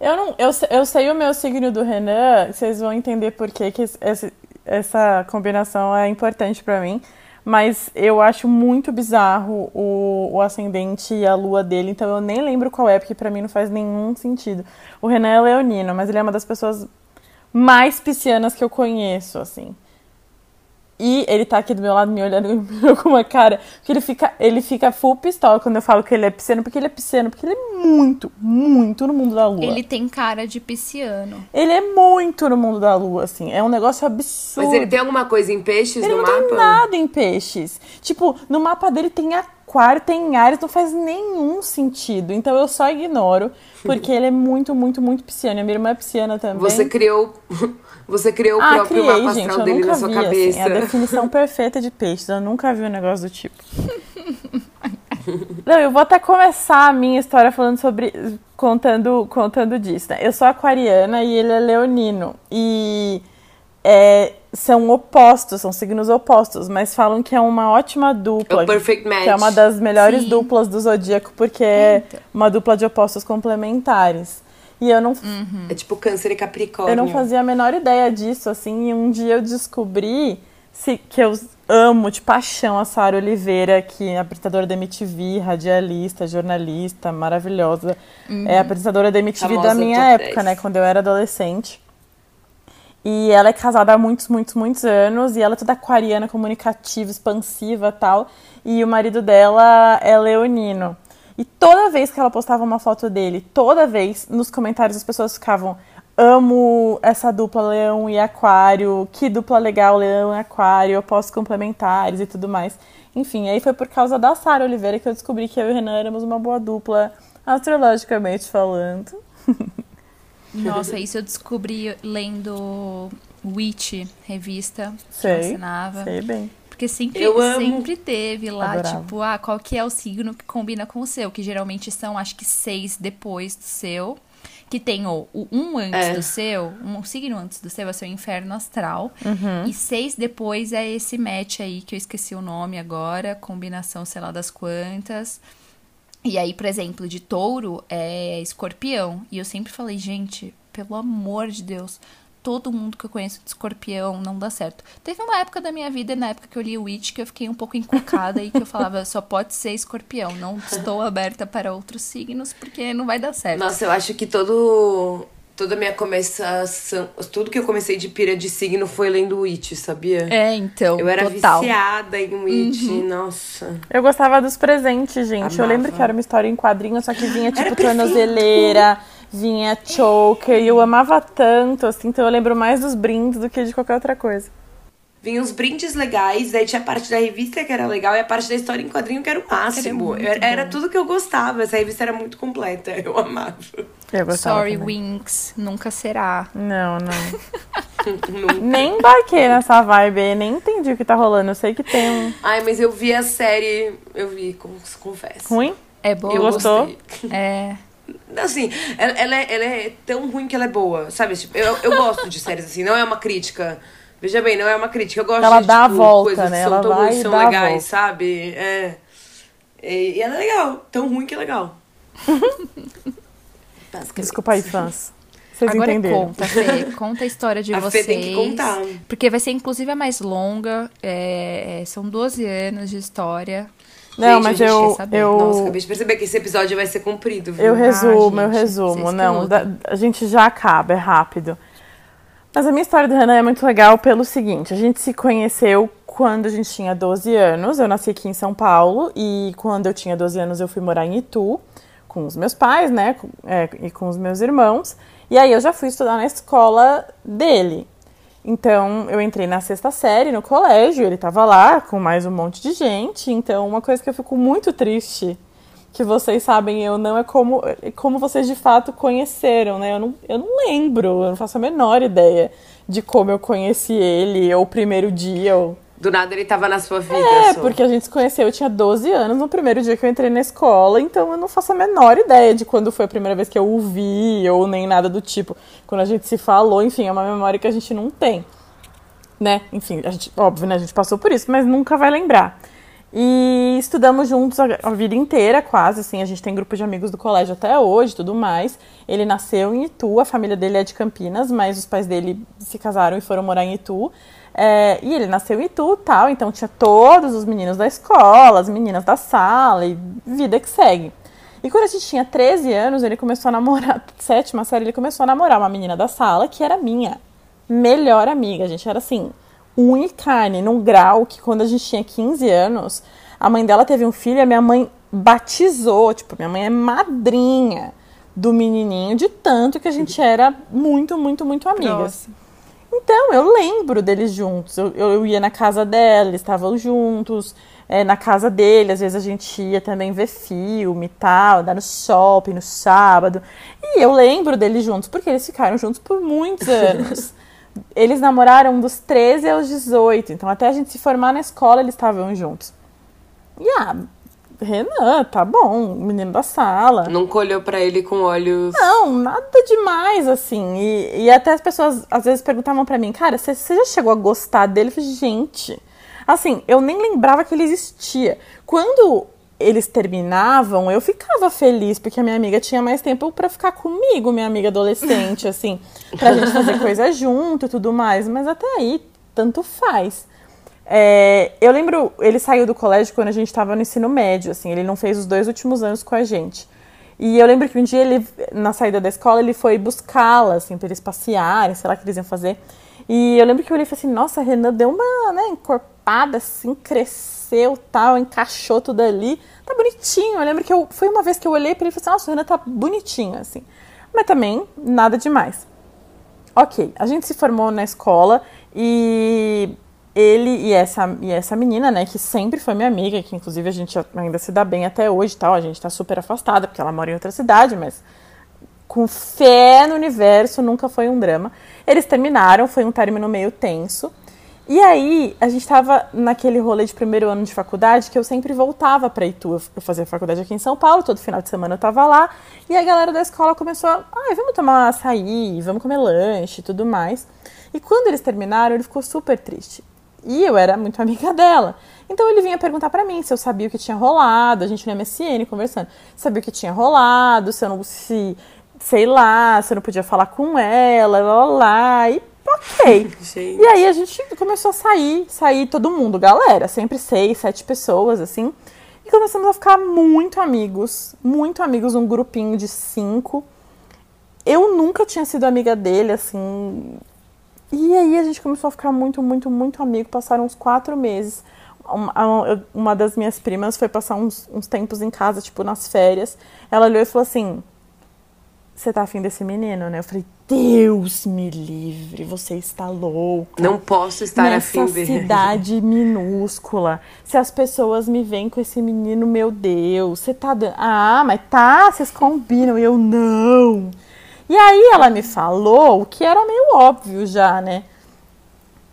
Eu, não, eu, eu sei o meu signo do Renan, vocês vão entender por que, que esse, essa combinação é importante para mim. Mas eu acho muito bizarro o, o ascendente e a lua dele, então eu nem lembro qual é, porque pra mim não faz nenhum sentido. O Renan é leonino, mas ele é uma das pessoas mais piscianas que eu conheço, assim. E ele tá aqui do meu lado me olhando *laughs* com uma cara. Porque ele fica, ele fica full pistola quando eu falo que ele é pisciano, porque ele é pisciano, porque ele é muito, muito no mundo da lua. Ele tem cara de pisciano. Ele é muito no mundo da lua, assim. É um negócio absurdo. Mas ele tem alguma coisa em peixes ele no não mapa? Tem nada em peixes. Tipo, no mapa dele tem aquário, tem Ares, não faz nenhum sentido. Então eu só ignoro, porque ele é muito, muito, muito pisciano. A minha irmã é pisciana também. Você criou. *laughs* Você criou ah, o próprio criei, mapa gente, astral dele nunca na sua vi, cabeça. Assim, a definição *laughs* perfeita de peixes. Eu nunca vi um negócio do tipo. Não, eu vou até começar a minha história falando sobre. contando, contando disso, né? Eu sou aquariana e ele é leonino. E é, são opostos, são signos opostos, mas falam que é uma ótima dupla. É o perfect match. Que é uma das melhores Sim. duplas do zodíaco, porque é uma dupla de opostos complementares. E eu não, É tipo câncer e capricórnio. eu não fazia a menor ideia disso, assim, e um dia eu descobri se, que eu amo de paixão a Sara Oliveira, que é apresentadora da MTV, radialista, jornalista, maravilhosa. É apresentadora da MTV Famosa da minha época, 10. né, quando eu era adolescente. E ela é casada há muitos, muitos, muitos anos, e ela é toda aquariana, comunicativa, expansiva tal. E o marido dela é leonino. E toda vez que ela postava uma foto dele, toda vez, nos comentários as pessoas ficavam amo essa dupla Leão e Aquário, que dupla legal Leão e Aquário, eu posso complementares e tudo mais. Enfim, aí foi por causa da Sara Oliveira que eu descobri que eu e o Renan éramos uma boa dupla, astrologicamente falando. *laughs* Nossa, isso eu descobri lendo Witch, revista sei, que eu assinava. Sei bem. Porque sempre, sempre teve lá, Adorava. tipo, ah, qual que é o signo que combina com o seu? Que geralmente são, acho que, seis depois do seu. Que tem o, o um antes É. do seu, um signo antes do seu é seu inferno astral. Uhum. E seis depois é esse match aí, que eu esqueci o nome agora, combinação, sei lá, das quantas. E aí, por exemplo, de touro é escorpião. E eu sempre falei, gente, pelo amor de Deus, todo mundo que eu conheço de escorpião não dá certo. Teve uma época da minha vida, na época que eu li Witch, que eu fiquei um pouco encucada e que eu falava, só pode ser escorpião. Não estou aberta para outros signos, porque não vai dar certo. Nossa, eu acho que todo. Toda a minha começação. Tudo que eu comecei de pira de signo foi lendo Witch, sabia? É, então, Eu era total. viciada em Witch, nossa. Eu gostava dos presentes, gente. Eu Amava. lembro que era uma história em quadrinho, só que vinha tipo tornozeleira, vinha choker, e eu amava tanto, assim, então eu lembro mais dos brindes do que de qualquer outra coisa. Vinha uns brindes legais, aí tinha a parte da revista que era legal e a parte da história em quadrinho que era o máximo. Era, era tudo que eu gostava. Essa revista era muito completa, *laughs* eu amava. Sorry, também. Winx, nunca será. Não, não. *laughs* nem embarquei nessa vibe aí, nem entendi o que tá rolando. Eu sei que tem um Ai, mas eu vi a série, eu vi, con- confesso. ruim. É bom. Eu Gostou? gostei. É. *laughs* Assim, ela, ela é, ela é tão ruim que ela é boa, sabe? Tipo, eu, eu gosto de séries assim, não é uma crítica. Veja bem, não é uma crítica. Eu gosto Ela de dá a tipo, volta, coisas né? que são Ela tão vai ruins, são a legais, sabe? É. E, e ela é legal. Tão ruim que é legal. *laughs* Desculpa aí, fãs. Vocês Agora entenderam. conta, Fê. Conta a história de A vocês. Fê tem que contar. Porque vai ser inclusive a mais longa. é, são 12 anos de história. Não, Gente, mas eu, eu, Nossa, acabei de perceber que esse episódio vai ser comprido, viu? eu resumo, Ah, eu gente, resumo. vocês que Não, da- a gente já acaba, é rápido. Mas a minha história do Renan é muito legal pelo seguinte: a gente se conheceu quando a gente tinha 12 anos. Eu nasci aqui em São Paulo e quando eu tinha 12 anos eu fui morar em Itu com os meus pais, né? é, e com os meus irmãos. E aí eu já fui estudar na escola dele. Então eu entrei na sexta série no colégio, ele tava lá com mais um monte de gente. Então uma coisa que eu fico muito triste que vocês sabem, eu não é como, é como vocês de fato conheceram, né? Eu não, eu não lembro, eu não faço a menor ideia de como eu conheci ele, ou o primeiro dia, ou... Do nada ele tava na sua vida. É, só. porque a gente se conheceu, eu tinha 12 anos no primeiro dia que eu entrei na escola, então eu não faço a menor ideia de quando foi a primeira vez que eu o vi, ou nem nada do tipo. Quando a gente se falou, enfim, é uma memória que a gente não tem. Né? Enfim, a gente, óbvio, né? A gente passou por isso, mas nunca vai lembrar. E estudamos juntos a, a vida inteira, quase, assim, a gente tem grupo de amigos do colégio até hoje, tudo mais. Ele nasceu em Itu, a família dele é de Campinas, mas os pais dele se casaram e foram morar em Itu. É, e ele nasceu em Itu tal, então tinha todos os meninos da escola, as meninas da sala, e vida que segue. E quando a gente tinha 13 anos, ele começou a namorar, *laughs* sétima série, ele começou a namorar uma menina da sala que era minha melhor amiga. A gente era assim, unha e carne, num grau que quando a gente tinha 15 anos, a mãe dela teve um filho e a minha mãe batizou, tipo, minha mãe é madrinha do menininho, de tanto que a gente era muito, muito, muito amigas. Então, eu lembro deles juntos. Eu, eu ia na casa dela, eles estavam juntos. é, na casa dele, às vezes a gente ia também ver filme e tal, dar no shopping no sábado. E eu lembro deles juntos, porque eles ficaram juntos por muitos *laughs* anos. Eles namoraram dos 13 aos 18, então até a gente se formar na escola eles estavam juntos. E ah, Renan, tá bom, menino da sala. Nunca olhou pra ele com olhos. Não, nada demais, assim. E, e até as pessoas às vezes perguntavam pra mim, cara, você já chegou a gostar dele? Eu falei, gente, assim, eu nem lembrava que ele existia. Quando eles terminavam, eu ficava feliz, porque a minha amiga tinha mais tempo pra ficar comigo, minha amiga adolescente, *laughs* assim, pra gente fazer coisa junto e tudo mais. Mas até aí, tanto faz. É, eu lembro, ele saiu do colégio quando a gente estava no ensino médio, assim, ele não fez os dois últimos anos com a gente. E eu lembro que um dia ele, na saída da escola, ele foi buscá-la, assim, pra eles passearem, sei lá o que eles iam fazer. E eu lembro que eu olhei e falei assim, nossa, a Renan deu uma, né, encorpada, assim, nasceu, tal, encaixou tudo ali. Tá bonitinho. Eu lembro que eu, foi uma vez que eu olhei para ele e falei assim, nossa, o Renan tá bonitinho, assim. Mas também, nada demais. Ok, a gente se formou na escola e ele e essa, e essa menina, né, que sempre foi minha amiga, que inclusive a gente ainda se dá bem até hoje tal, a gente tá super afastada, porque ela mora em outra cidade, mas com fé no universo, nunca foi um drama. Eles terminaram, foi um término meio tenso. E aí, a gente estava naquele rolê de primeiro ano de faculdade que eu sempre voltava para Itu. Eu fazia faculdade aqui em São Paulo, todo final de semana eu estava lá. E a galera da escola começou a, ah, vamos tomar açaí, vamos comer lanche e tudo mais. E quando eles terminaram, ele ficou super triste. E eu era muito *laughs* amiga dela. Então ele vinha perguntar para mim se eu sabia o que tinha rolado, a gente no MSN conversando, sabia o que tinha rolado, se eu não se sei lá, se eu não podia falar com ela, lá, lá, lá. E ok. Gente. E aí a gente começou a sair, sair todo mundo, galera, sempre seis, sete pessoas, assim. E começamos a ficar muito amigos, muito amigos, um grupinho de cinco. Eu nunca tinha sido amiga dele, assim. E aí a gente começou a ficar muito, muito, muito amigo. Passaram uns quatro meses. Uma, uma das minhas primas foi passar uns, uns tempos em casa, tipo, nas férias. Ela olhou e falou assim: Você tá afim desse menino, né? Eu falei: Deus me livre, você está louco. Não posso estar Nessa afim dele. cidade *laughs* minúscula. Se as pessoas me veem com esse menino, meu Deus, você tá dando. Ah, mas tá, vocês combinam. E eu não. E aí ela me falou o que era meio óbvio já, né?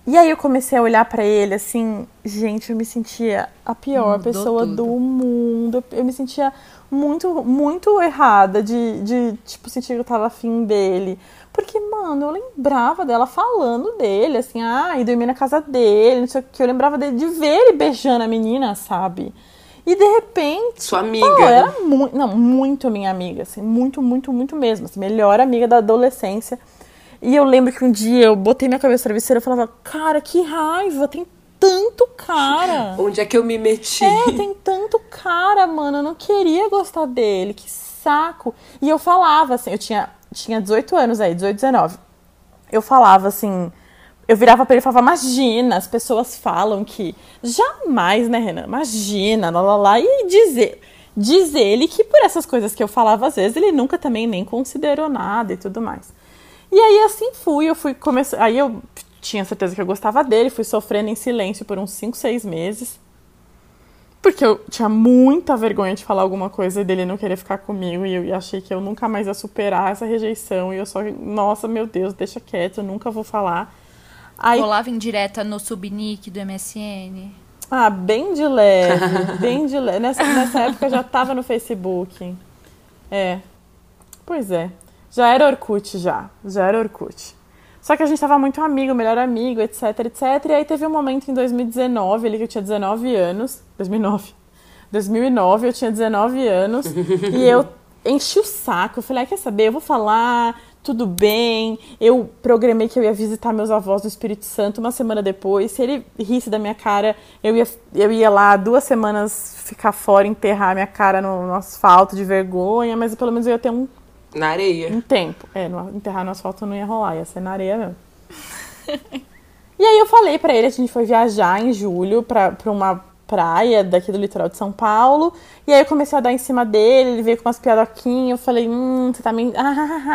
E aí eu comecei a olhar para ele assim, gente, eu me sentia a pior Mudou pessoa tudo. do mundo. Eu me sentia muito, muito errada de, de, tipo, sentir que eu tava afim dele. Porque, mano, eu lembrava dela falando dele, assim, ah, e dormir na casa dele, não sei o que. Eu lembrava dele de ver ele beijando a menina, sabe? E de repente. Sua amiga. Pô, era muito. Não, muito minha amiga, assim, muito, muito, muito mesmo. Assim, melhor amiga da adolescência. E eu lembro que um dia eu botei minha cabeça na travesseira e falava, cara, que raiva, tem tanto cara. Onde é que eu me meti? É, tem tanto cara, mano. Eu não queria gostar dele, que saco. E eu falava, assim, eu tinha tinha 18 anos aí, 18, 19. Eu falava assim, eu virava pra ele e falava, imagina, as pessoas falam que. Jamais, né, Renan? Imagina, lá, lá, lá. E dizer, diz ele que por essas coisas que eu falava às vezes, ele nunca também nem considerou nada e tudo mais. E aí assim fui, eu fui começar. Aí eu tinha certeza que eu gostava dele, fui sofrendo em silêncio por uns 5, 6 meses. Porque eu tinha muita vergonha de falar alguma coisa e dele não querer ficar comigo. E eu achei que eu nunca mais ia superar essa rejeição. E eu só, nossa, meu Deus, deixa quieto, eu nunca vou falar. Aí... Rolava em direta no subnick do MSN? Ah, bem de leve, bem de leve. Nessa, nessa época eu já tava no Facebook. É. Pois é. Já era Orkut, já. Já era Orkut. Só que a gente tava muito amigo, melhor amigo, etc, etc. E aí teve um momento em 2019, ali que eu tinha 19 anos. 2009. 2009, eu tinha 19 anos. e eu enchi o saco. Eu falei, ah, quer saber? Eu vou falar, tudo bem. Eu programei que eu ia visitar meus avós do Espírito Santo uma semana depois. Se ele risse da minha cara, eu ia, eu ia lá duas semanas ficar fora, enterrar minha cara no, no asfalto de vergonha, mas pelo menos eu ia ter um na areia. Um tempo. É, no, enterrar no asfalto não ia rolar, ia ser na areia mesmo. *laughs* e aí eu falei para ele, a gente foi viajar em julho pra, pra uma praia daqui do litoral de São Paulo. E aí eu comecei a dar em cima dele, ele veio com umas piadoquinhas, eu falei, hum, você tá me. *laughs*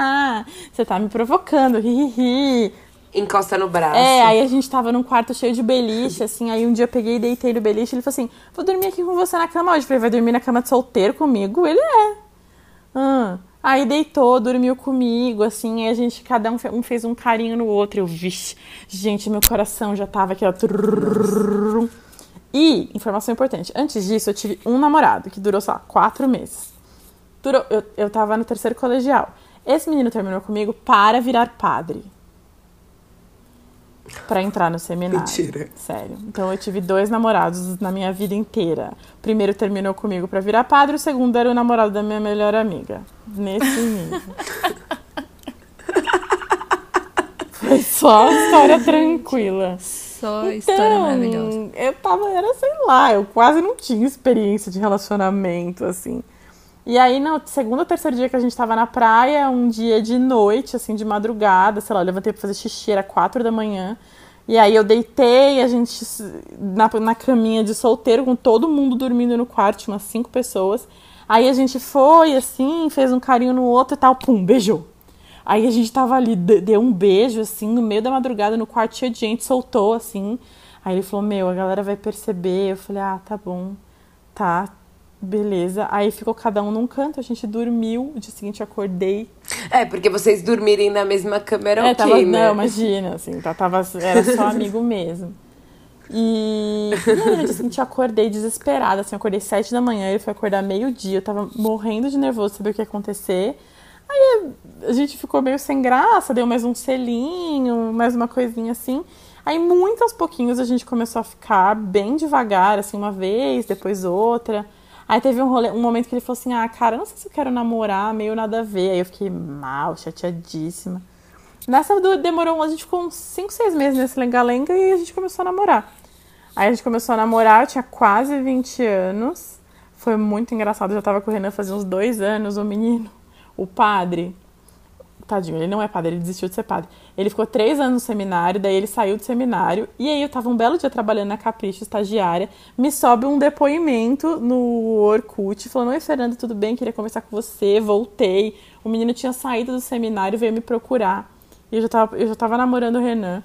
Ah, você tá me provocando, hihihi. Encosta no braço. É, aí a gente tava num quarto cheio de beliche, assim, aí um dia eu peguei e deitei no beliche, ele falou assim, vou dormir aqui com você na cama hoje. Eu falei, vai dormir na cama de solteiro comigo? Ele é. Ah. Aí deitou, dormiu comigo, assim, e a gente, cada um fez um carinho no outro. Eu, vixe, gente, meu coração já tava aqui, ó. E, informação importante, antes disso eu tive um namorado que durou, lá, quatro meses. Durou, eu, eu tava no terceiro colegial. Esse menino terminou comigo para virar padre para entrar no seminário. Mentira. Sério. Então eu tive dois namorados na minha vida inteira. O primeiro terminou comigo para virar padre, o segundo era o namorado da minha melhor amiga. Nesse nível. *laughs* Foi só história tranquila. Só então, história maravilhosa. Eu tava, era, sei lá, eu quase não tinha experiência de relacionamento, assim. E aí, no segundo ou terceiro dia que a gente tava na praia, um dia de noite, assim, de madrugada, sei lá, eu levantei pra fazer xixi, era quatro da manhã. E aí eu deitei, a gente na, na caminha de solteiro, com todo mundo dormindo no quarto, umas cinco pessoas. Aí a gente foi, assim, fez um carinho no outro e tal, pum, beijou. Aí a gente tava ali, deu um beijo, assim, no meio da madrugada, no quarto cheio de gente, soltou, assim. Aí ele falou, meu, a galera vai perceber. Eu falei, ah, tá bom, tá, beleza. Aí ficou cada um num canto, a gente dormiu, o dia seguinte acordei. É, porque vocês dormirem na mesma câmera, é, ok, tava, né? Não, imagina, assim, tá, tava, era só *laughs* amigo mesmo. E, e aí, no dia seguinte, acordei desesperada, assim, acordei sete da manhã, ele foi acordar meio-dia, eu tava morrendo de nervoso, saber o que ia acontecer. Aí a gente ficou meio sem graça, deu mais um selinho, mais uma coisinha assim. Aí, muito aos pouquinhos, a gente começou a ficar bem devagar, assim, uma vez, depois outra. Aí teve um, rolê, um momento que ele falou assim: Ah, cara, não sei se eu quero namorar, meio nada a ver. Aí eu fiquei mal, chateadíssima. Nessa demorou, a gente ficou uns 5, 6 meses nesse lenga-lenga e a gente começou a namorar. Aí a gente começou a namorar, eu tinha quase 20 anos. Foi muito engraçado, eu já tava com o Renan fazia uns dois anos, o menino, o padre. Tadinho, ele não é padre, ele desistiu de ser padre. Ele ficou três anos no seminário, daí ele saiu do seminário. E aí eu tava um belo dia trabalhando na Capricho, estagiária. Me sobe um depoimento no Orkut, falando: Oi, Fernanda, tudo bem? Queria conversar com você. Voltei. O menino tinha saído do seminário, veio me procurar. E eu já tava, eu já tava namorando o Renan.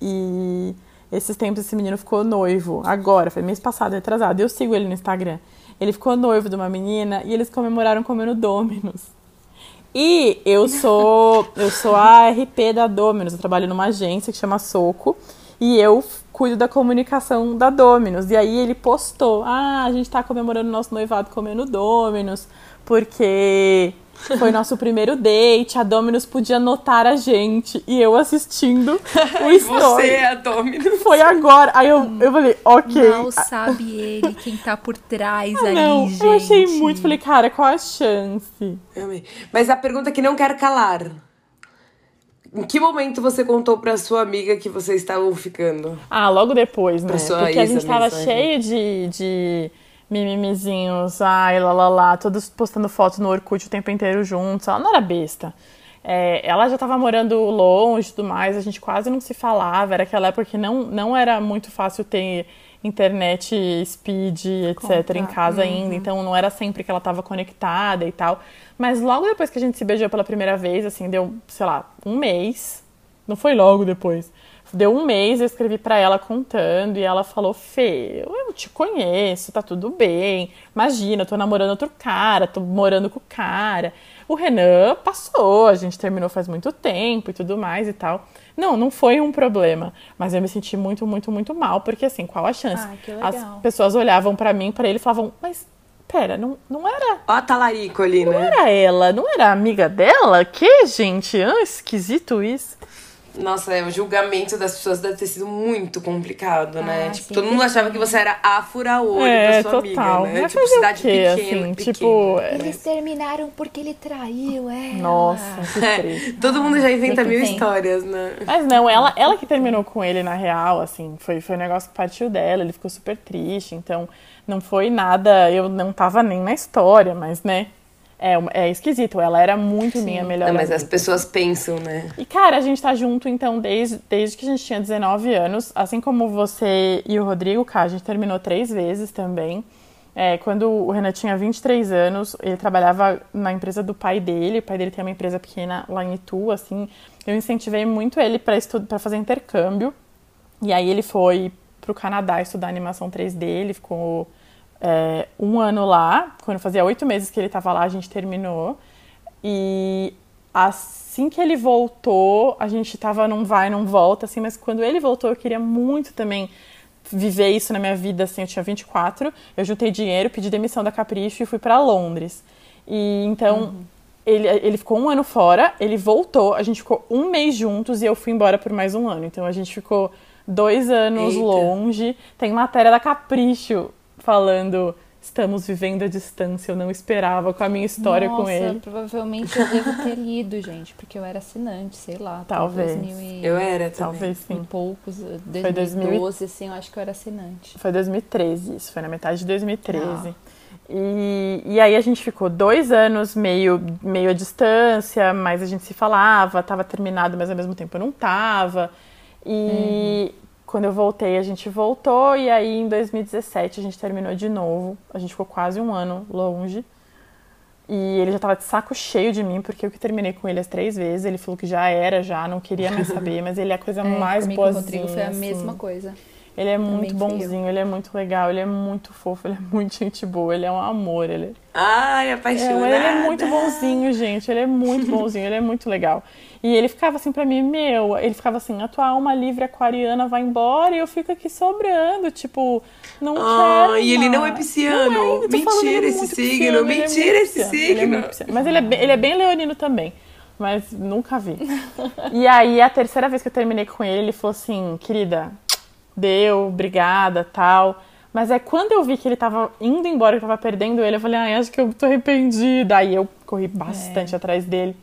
E esses tempos esse menino ficou noivo. Agora, foi mês passado, atrasado. Eu sigo ele no Instagram. Ele ficou noivo de uma menina e eles comemoraram comendo Dominos. E eu sou eu sou a RP da Dominus, eu trabalho numa agência que chama Soco e eu cuido da comunicação da Dominus. E aí ele postou: "Ah, a gente tá comemorando nosso noivado comendo Dominus, porque foi nosso primeiro date, a Dominus podia notar a gente e eu assistindo o story. Você é a Dominus. Foi agora. Aí eu, eu falei, ok. Mal sabe ele quem tá por trás ah, ali, não, gente. Eu achei muito, falei, cara, qual a chance? Mas a pergunta que não quero calar. Em que momento você contou pra sua amiga que vocês estavam ficando? Ah, logo depois, né? Porque a gente tava cheio de, de mimimizinhos, ai, lá, todos postando fotos no Orkut o tempo inteiro juntos. Ela não era besta. É, ela já estava morando longe e tudo mais, a gente quase não se falava. Era aquela época que não, não era muito fácil ter internet speed, etc., em casa uhum. ainda. Então não era sempre que ela estava conectada e tal. Mas logo depois que a gente se beijou pela primeira vez, assim, deu, sei lá, um mês. Não foi logo depois. Deu um mês, eu escrevi para ela contando e ela falou: Fê, eu te conheço, tá tudo bem. Imagina, eu tô namorando outro cara, tô morando com o cara. O Renan passou, a gente terminou faz muito tempo e tudo mais e tal. Não, não foi um problema, mas eu me senti muito, muito, muito mal, porque assim, qual a chance? Ah, As pessoas olhavam para mim, para ele e falavam: Mas pera, não, não era. Ó a talarico ali, não né? Não era ela, não era amiga dela? Que, gente? Ah, esquisito isso. Nossa, é, o julgamento das pessoas deve ter sido muito complicado, né? Ah, tipo, sim, todo mundo achava que você era a fura-olho é, da sua total. amiga, né? Mas tipo, cidade quê, pequena, assim, pequena. Tipo, Eles terminaram porque ele traiu ela. Nossa, que *laughs* É, triste. todo mundo já inventa que mil tem. histórias, né? Mas não, ela, ela que terminou com ele na real, assim, foi, foi um negócio que partiu dela, ele ficou super triste, então não foi nada, eu não tava nem na história, mas né, é, é esquisito, ela era muito minha melhor Não, mas amiga. as pessoas pensam, né? E cara, a gente tá junto então desde, desde que a gente tinha 19 anos, assim como você e o Rodrigo, cara, a gente terminou três vezes também. É, quando o Renan tinha 23 anos, ele trabalhava na empresa do pai dele. O pai dele tem uma empresa pequena lá em Itu, assim. Eu incentivei muito ele para para fazer intercâmbio. E aí ele foi pro Canadá estudar animação 3D. Ele ficou é, um ano lá. Quando fazia oito meses que ele estava lá, a gente terminou. E assim que ele voltou, a gente tava num vai, não volta, assim. Mas quando ele voltou, eu queria muito também viver isso na minha vida, assim, eu tinha 24, eu juntei dinheiro, pedi demissão da Capricho e fui para Londres. E então ele, ele ficou um ano fora, ele voltou, a gente ficou um mês juntos e eu fui embora por mais um ano. Então a gente ficou dois anos Eita. longe. Tem matéria da Capricho falando estamos vivendo a distância, eu não esperava com a minha história Nossa, com ele. provavelmente eu devo ter lido, gente, porque eu era assinante, sei lá. Talvez. 2000 e, Eu era também. Talvez e sim. poucos, Foi 2012, assim, eu acho que eu era assinante. Foi 2013, isso foi na metade de 2013. Ah. E, e aí a gente ficou dois anos meio, meio à distância, mas a gente se falava, tava terminado, mas ao mesmo tempo não tava. E uhum. Quando eu voltei, a gente voltou. E aí em 2017 a gente terminou de novo. A gente ficou quase um ano longe. E ele já tava de saco cheio de mim, porque eu que terminei com ele as três vezes. Ele falou que já era, já, não queria mais saber, *laughs* mas ele é a coisa é, mais boazinha. Foi a assim. mesma coisa. Ele é muito bonzinho, ele é muito legal, ele é muito fofo, ele é muito gente boa, ele é um amor. Ele... Ai, apaixonada. É, ele é muito bonzinho, gente, ele é muito bonzinho, ele é muito legal. E ele ficava assim pra mim, meu, ele ficava assim, a tua alma livre aquariana vai embora e eu fico aqui sobrando, tipo, não ah, quero. E ele não é pisciano. Não é, mentira esse signo, mentira esse signo. É Mas ele é, bem, ele é bem leonino também mas nunca vi. e aí, a terceira vez que eu terminei com ele, ele falou assim: querida, deu, obrigada, tal. Mas é quando eu vi que ele tava indo embora, que eu tava perdendo ele, eu falei, ai, acho que eu tô arrependida. Aí eu corri bastante é. atrás dele.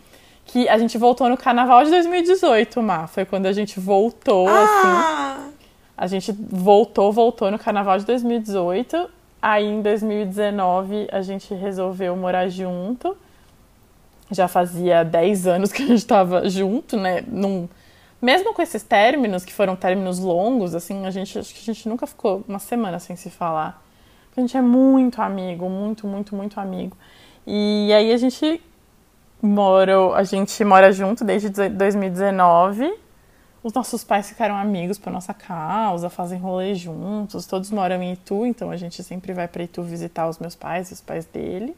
Que a gente voltou no carnaval de 2018, Má. Foi quando a gente voltou, ah! assim. A gente voltou, voltou no carnaval de 2018. Aí em 2019 a gente resolveu morar junto. Já fazia 10 anos que a gente tava junto, né? Num, mesmo com esses términos, que foram términos longos, assim, a gente acho que a gente nunca ficou uma semana sem se falar. A gente é muito amigo, muito, muito, muito amigo. E aí a gente mora, a gente mora junto desde 2019. Os nossos pais ficaram amigos por nossa causa, fazem rolê juntos, todos moram em Itu, então a gente sempre vai para Itu visitar os meus pais e os pais dele.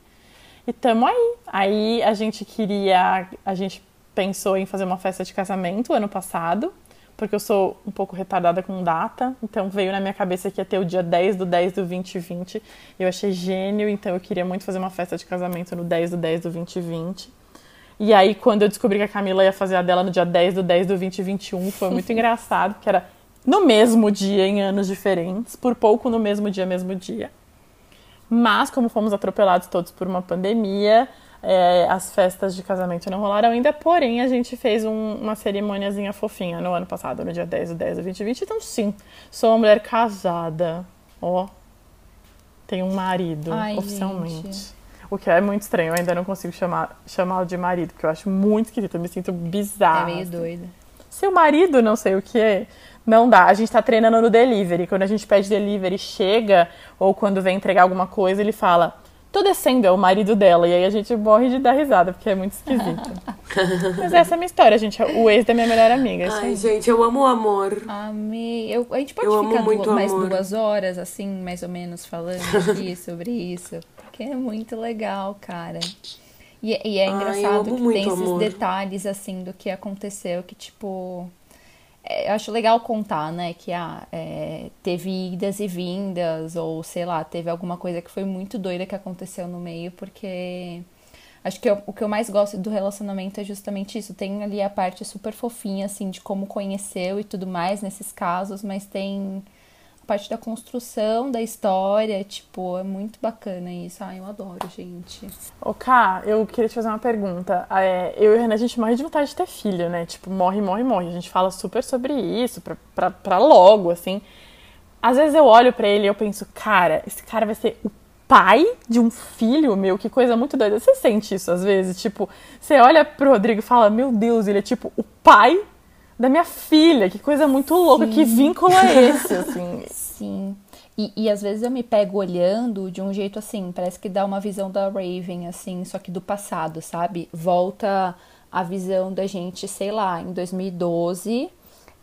E tamo aí. Aí a gente queria, a gente pensou em fazer uma festa de casamento ano passado, porque eu sou um pouco retardada com data, então veio na minha cabeça que ia ter o dia 10 do 10 do 2020. Eu achei gênio, então eu queria muito fazer uma festa de casamento no 10 do 10 do 2020. E aí, quando eu descobri que a Camila ia fazer a dela no dia 10 do 10 do 2021, foi muito *laughs* engraçado, porque era no mesmo dia, em anos diferentes, por pouco no mesmo dia, mesmo dia. Mas, como fomos atropelados todos por uma pandemia, é, as festas de casamento não rolaram ainda, porém a gente fez um, uma cerimôniazinha fofinha no ano passado, no dia 10 do 10 do 2020. Então, sim, sou uma mulher casada. Ó, tenho um marido, Ai, oficialmente. Gente. O que é muito estranho, eu ainda não consigo chamar, chamá-lo de marido, porque eu acho muito esquisito, eu me sinto bizarra. É meio doida. Seu marido, não sei o que, não dá. A gente tá treinando no delivery. Quando a gente pede delivery, chega, ou quando vem entregar alguma coisa, ele fala tô descendo, é o marido dela. E aí a gente morre de dar risada, porque é muito esquisito. *laughs* Mas essa é a minha história, gente. O ex da minha melhor amiga. Ai, gente, eu amo o amor. Amei. Eu, a gente pode eu ficar duas, mais duas horas, assim, mais ou menos, falando aqui *laughs* sobre isso. Porque é muito legal, cara. E, e é engraçado Ai, que tem esses amor. detalhes, assim, do que aconteceu, que, tipo é, eu acho legal contar, né, que ah, é, teve idas e vindas, ou sei lá, teve alguma coisa que foi muito doida que aconteceu no meio, porque acho que eu, o que eu mais gosto do relacionamento é justamente isso. Tem ali a parte super fofinha, assim, de como conheceu e tudo mais nesses casos, mas tem parte da construção da história, tipo, é muito bacana isso. Ai, eu adoro, gente. Ô, Ká, eu queria te fazer uma pergunta. É, eu e a Renan, a gente morre de vontade de ter filho, né? Tipo, morre, morre, morre. A gente fala super sobre isso, pra, pra, pra logo, assim. Às vezes eu olho para ele e eu penso, cara, esse cara vai ser o pai de um filho meu, que coisa muito doida. Você sente isso às vezes? Tipo, você olha pro Rodrigo e fala, meu Deus, ele é tipo o pai da minha filha. Que coisa muito louca, Sim. que vínculo é esse, *laughs* assim? Sim. E, e às vezes eu me pego olhando de um jeito assim, parece que dá uma visão da Raven, assim, só que do passado, sabe? Volta a visão da gente, sei lá, em 2012.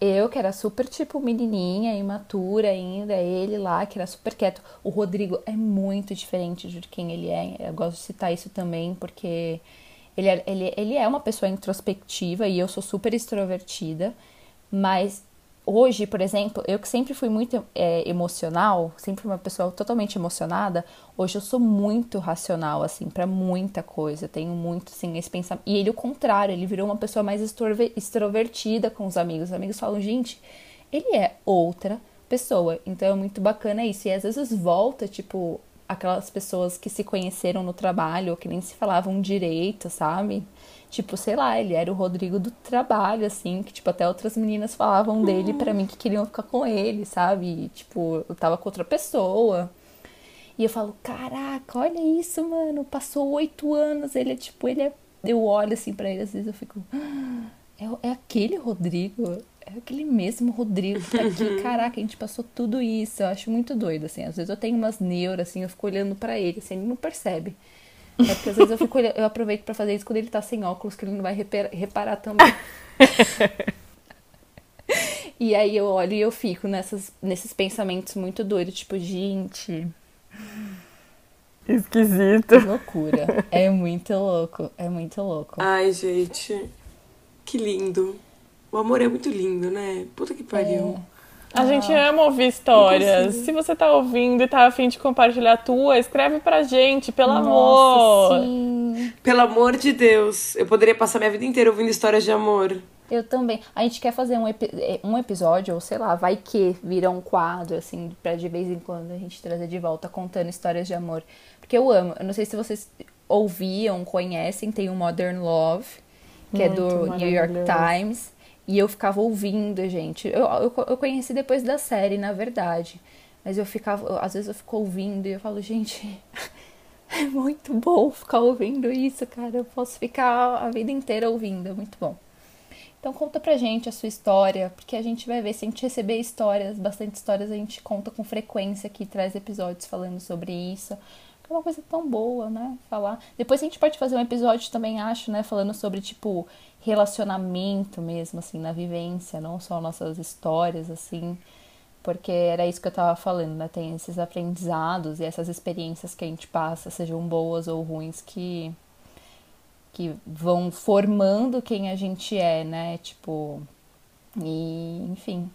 Eu, que era super, tipo, menininha, imatura ainda, ele lá, que era super quieto. O Rodrigo é muito diferente de quem ele é. Eu gosto de citar isso também, porque ele é, ele, ele é uma pessoa introspectiva e eu sou super extrovertida, mas hoje, por exemplo, eu que sempre fui muito é, emocional, sempre uma pessoa totalmente emocionada, hoje eu sou muito racional, assim, para muita coisa. Tenho muito, assim, esse pensamento. E ele, o contrário, ele virou uma pessoa mais extrovertida com os amigos. Os amigos falam, gente, ele é outra pessoa. Então é muito bacana isso. E às vezes volta, tipo, aquelas pessoas que se conheceram no trabalho que nem se falavam direito, sabe? Tipo, sei lá, ele era o Rodrigo do trabalho, assim, que, tipo, até outras meninas falavam dele para mim que queriam ficar com ele, sabe? E, tipo, eu tava com outra pessoa. E eu falo, caraca, olha isso, mano, passou oito anos, ele é, tipo, ele é... Eu olho, assim, pra ele, às vezes eu fico... Ah, é, é aquele Rodrigo? É aquele mesmo Rodrigo que tá aqui. *laughs* Caraca, a gente passou tudo isso. Eu acho muito doido, assim. Às vezes eu tenho umas neuras, assim, eu fico olhando para ele, assim, ele não percebe. É porque às vezes eu, fico, eu aproveito para fazer isso quando ele tá sem óculos, que ele não vai reparar, reparar também. *laughs* e aí eu olho e eu fico nessas, nesses pensamentos muito doidos, tipo, gente. Esquisito. Que loucura. É muito louco. É muito louco. Ai, gente. Que lindo. O amor é muito lindo, né? Puta que pariu. É. A gente ama ouvir histórias. Se você tá ouvindo e tá afim de compartilhar a tua, escreve pra gente, pelo Nossa, amor. Sim. Pelo amor de Deus. Eu poderia passar minha vida inteira ouvindo histórias de amor. Eu também. A gente quer fazer um, epi um episódio, ou sei lá, vai que vira um quadro, assim, pra de vez em quando a gente trazer de volta contando histórias de amor. Porque eu amo. Eu não sei se vocês ouviam, conhecem, tem o Modern Love, que é Muito do New York. Times. E eu ficava ouvindo, gente. Eu, eu, eu conheci depois da série, na verdade. Mas eu ficava, às vezes eu fico ouvindo e eu falo, gente, *laughs* é muito bom ficar ouvindo isso, cara. Eu posso ficar a vida inteira ouvindo, é muito bom. Então conta pra gente a sua história, porque a gente vai ver, se a gente receber histórias, bastante histórias, a gente conta com frequência aqui, traz episódios falando sobre isso. É uma coisa tão boa, né? Falar. Depois a gente pode fazer um episódio também, acho, né? Falando sobre, tipo, relacionamento mesmo, assim, na vivência, não só nossas histórias, assim. Porque era isso que eu tava falando, né? Tem esses aprendizados e essas experiências que a gente passa, sejam boas ou ruins, que que vão formando quem a gente é, né? Tipo, e enfim.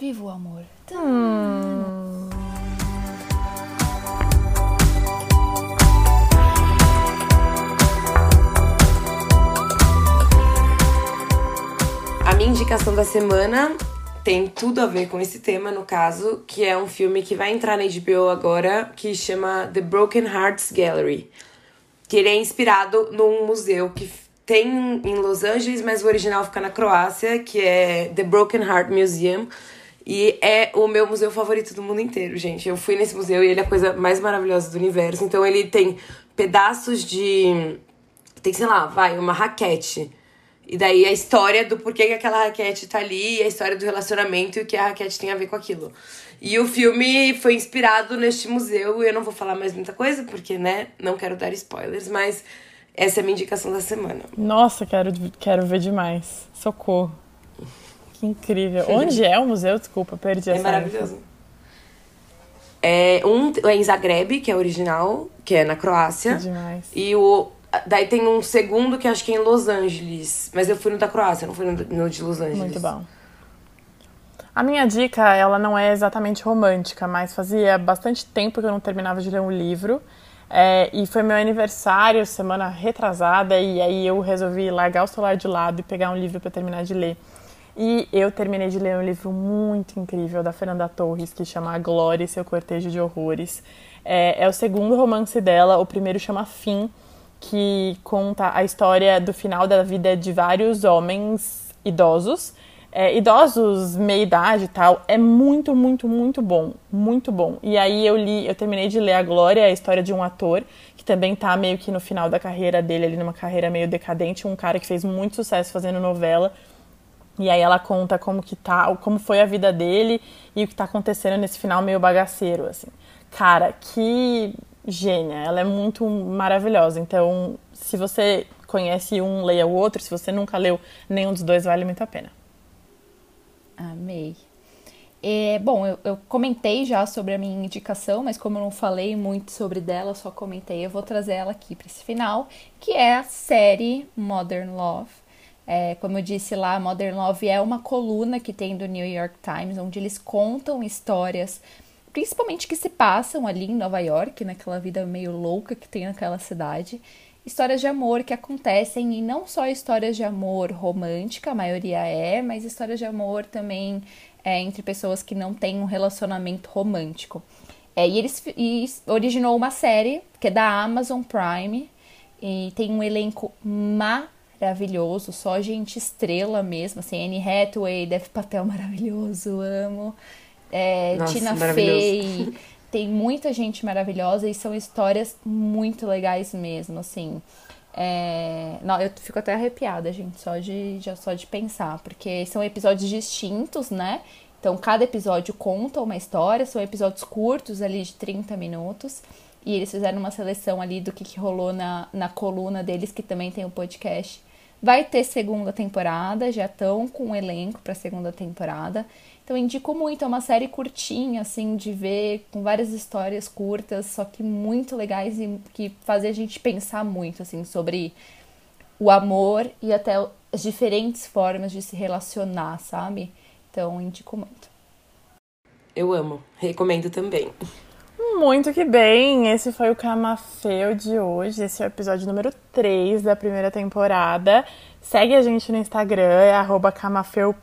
Viva o amor. A minha indicação da semana tem tudo a ver com esse tema, no caso, que é um filme que vai entrar na HBO agora, que chama The Broken Hearts Gallery. Que ele é inspirado num museu que tem em Los Angeles, mas o original fica na Croácia, que é The Broken Heart Museum. E é o meu museu favorito do mundo inteiro, gente. Eu fui nesse museu e ele é a coisa mais maravilhosa do universo. Então ele tem pedaços de. Tem, sei lá, vai, uma raquete. E daí a história do porquê que aquela raquete tá ali, e a história do relacionamento e o que a raquete tem a ver com aquilo. E o filme foi inspirado neste museu, e eu não vou falar mais muita coisa, porque, né, não quero dar spoilers, mas essa é a minha indicação da semana. Nossa, quero, quero ver demais. Socorro. Que incrível. *laughs* Onde é o museu? Desculpa, perdi É essa maravilhoso. É, um é em Zagreb, que é original, que é na Croácia. Que demais. E o. Daí tem um segundo que acho que é em Los Angeles. Mas eu fui no da Croácia, não fui no, de Los Angeles. Muito bom. A minha dica, ela não é exatamente romântica, mas fazia bastante tempo que eu não terminava de ler um livro. É, e foi meu aniversário, semana retrasada, e aí eu resolvi largar o celular de lado e pegar um livro para terminar de ler. E eu terminei de ler um livro muito incrível da Fernanda Torres, que chama A Glória e seu Cortejo de Horrores. É, é o segundo romance dela, o primeiro chama Fim, que conta a história do final da vida de vários homens idosos. É, idosos, meia idade e tal, é muito, muito, muito bom, muito bom. E aí eu li, eu terminei de ler A Glória, a história de um ator que também tá meio que no final da carreira dele, ali numa carreira meio decadente, um cara que fez muito sucesso fazendo novela. E aí ela conta como que tá, como foi a vida dele e o que tá acontecendo nesse final meio bagaceiro, assim. Cara, que gênia, ela é muito maravilhosa. Então, se você conhece um, leia o outro. Se você nunca leu nenhum dos dois, vale muito a pena. Amei. É, bom, eu, eu comentei já sobre a minha indicação, mas como eu não falei muito sobre dela, só comentei, eu vou trazer ela aqui para esse final, que é a série Modern Love. É, como eu disse lá, Modern Love é uma coluna que tem do New York Times, onde eles contam histórias, principalmente que se passam ali em Nova York, naquela vida meio louca que tem naquela cidade. Histórias de amor que acontecem, e não só histórias de amor romântica, a maioria é, mas histórias de amor também é, entre pessoas que não têm um relacionamento romântico. É, e eles e originou uma série que é da Amazon Prime e tem um elenco maravilhoso, só gente estrela mesmo, assim, Anne Hathaway, Dev Patel maravilhoso, amo, é, Nossa, Tina. Fey, *laughs* tem muita gente maravilhosa e são histórias muito legais mesmo, assim. É... Não, eu fico até arrepiada, gente, só de, já só de pensar, porque são episódios distintos, né? Então, cada episódio conta uma história, são episódios curtos ali de 30 minutos. E eles fizeram uma seleção ali do que, que rolou na, na coluna deles, que também tem o podcast. Vai ter segunda temporada, já estão com o elenco para segunda temporada. Então indico muito, é uma série curtinha, assim, de ver, com várias histórias curtas, só que muito legais e que fazem a gente pensar muito, assim, sobre o amor e até as diferentes formas de se relacionar, sabe? Então indico muito. Eu amo, recomendo também. Muito que bem! Esse foi o Camafeu de hoje. Esse é o episódio número 3 da primeira temporada. Segue a gente no Instagram, é camafeupod.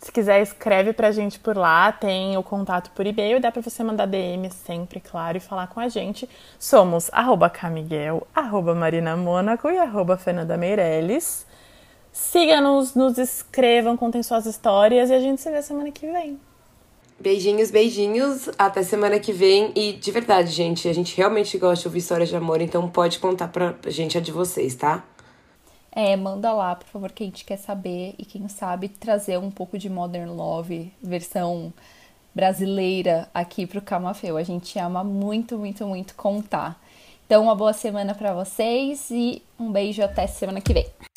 Se quiser, escreve pra gente por lá. Tem o contato por e-mail. Dá pra você mandar DM sempre, claro, e falar com a gente. Somos arroba camiguel, arroba Marina Mônaco e arroba Fernanda Meirelles. Siga-nos, nos escrevam, contem suas histórias e a gente se vê semana que vem. Beijinhos, beijinhos. Até semana que vem. E de verdade, gente, a gente realmente gosta de ouvir histórias de amor, então pode contar pra gente a de vocês, tá? É, manda lá, por favor, que a gente quer saber e quem sabe trazer um pouco de Modern Love, versão brasileira aqui pro Camafeu. A gente ama muito, muito, muito contar. Então, uma boa semana para vocês e um beijo até semana que vem.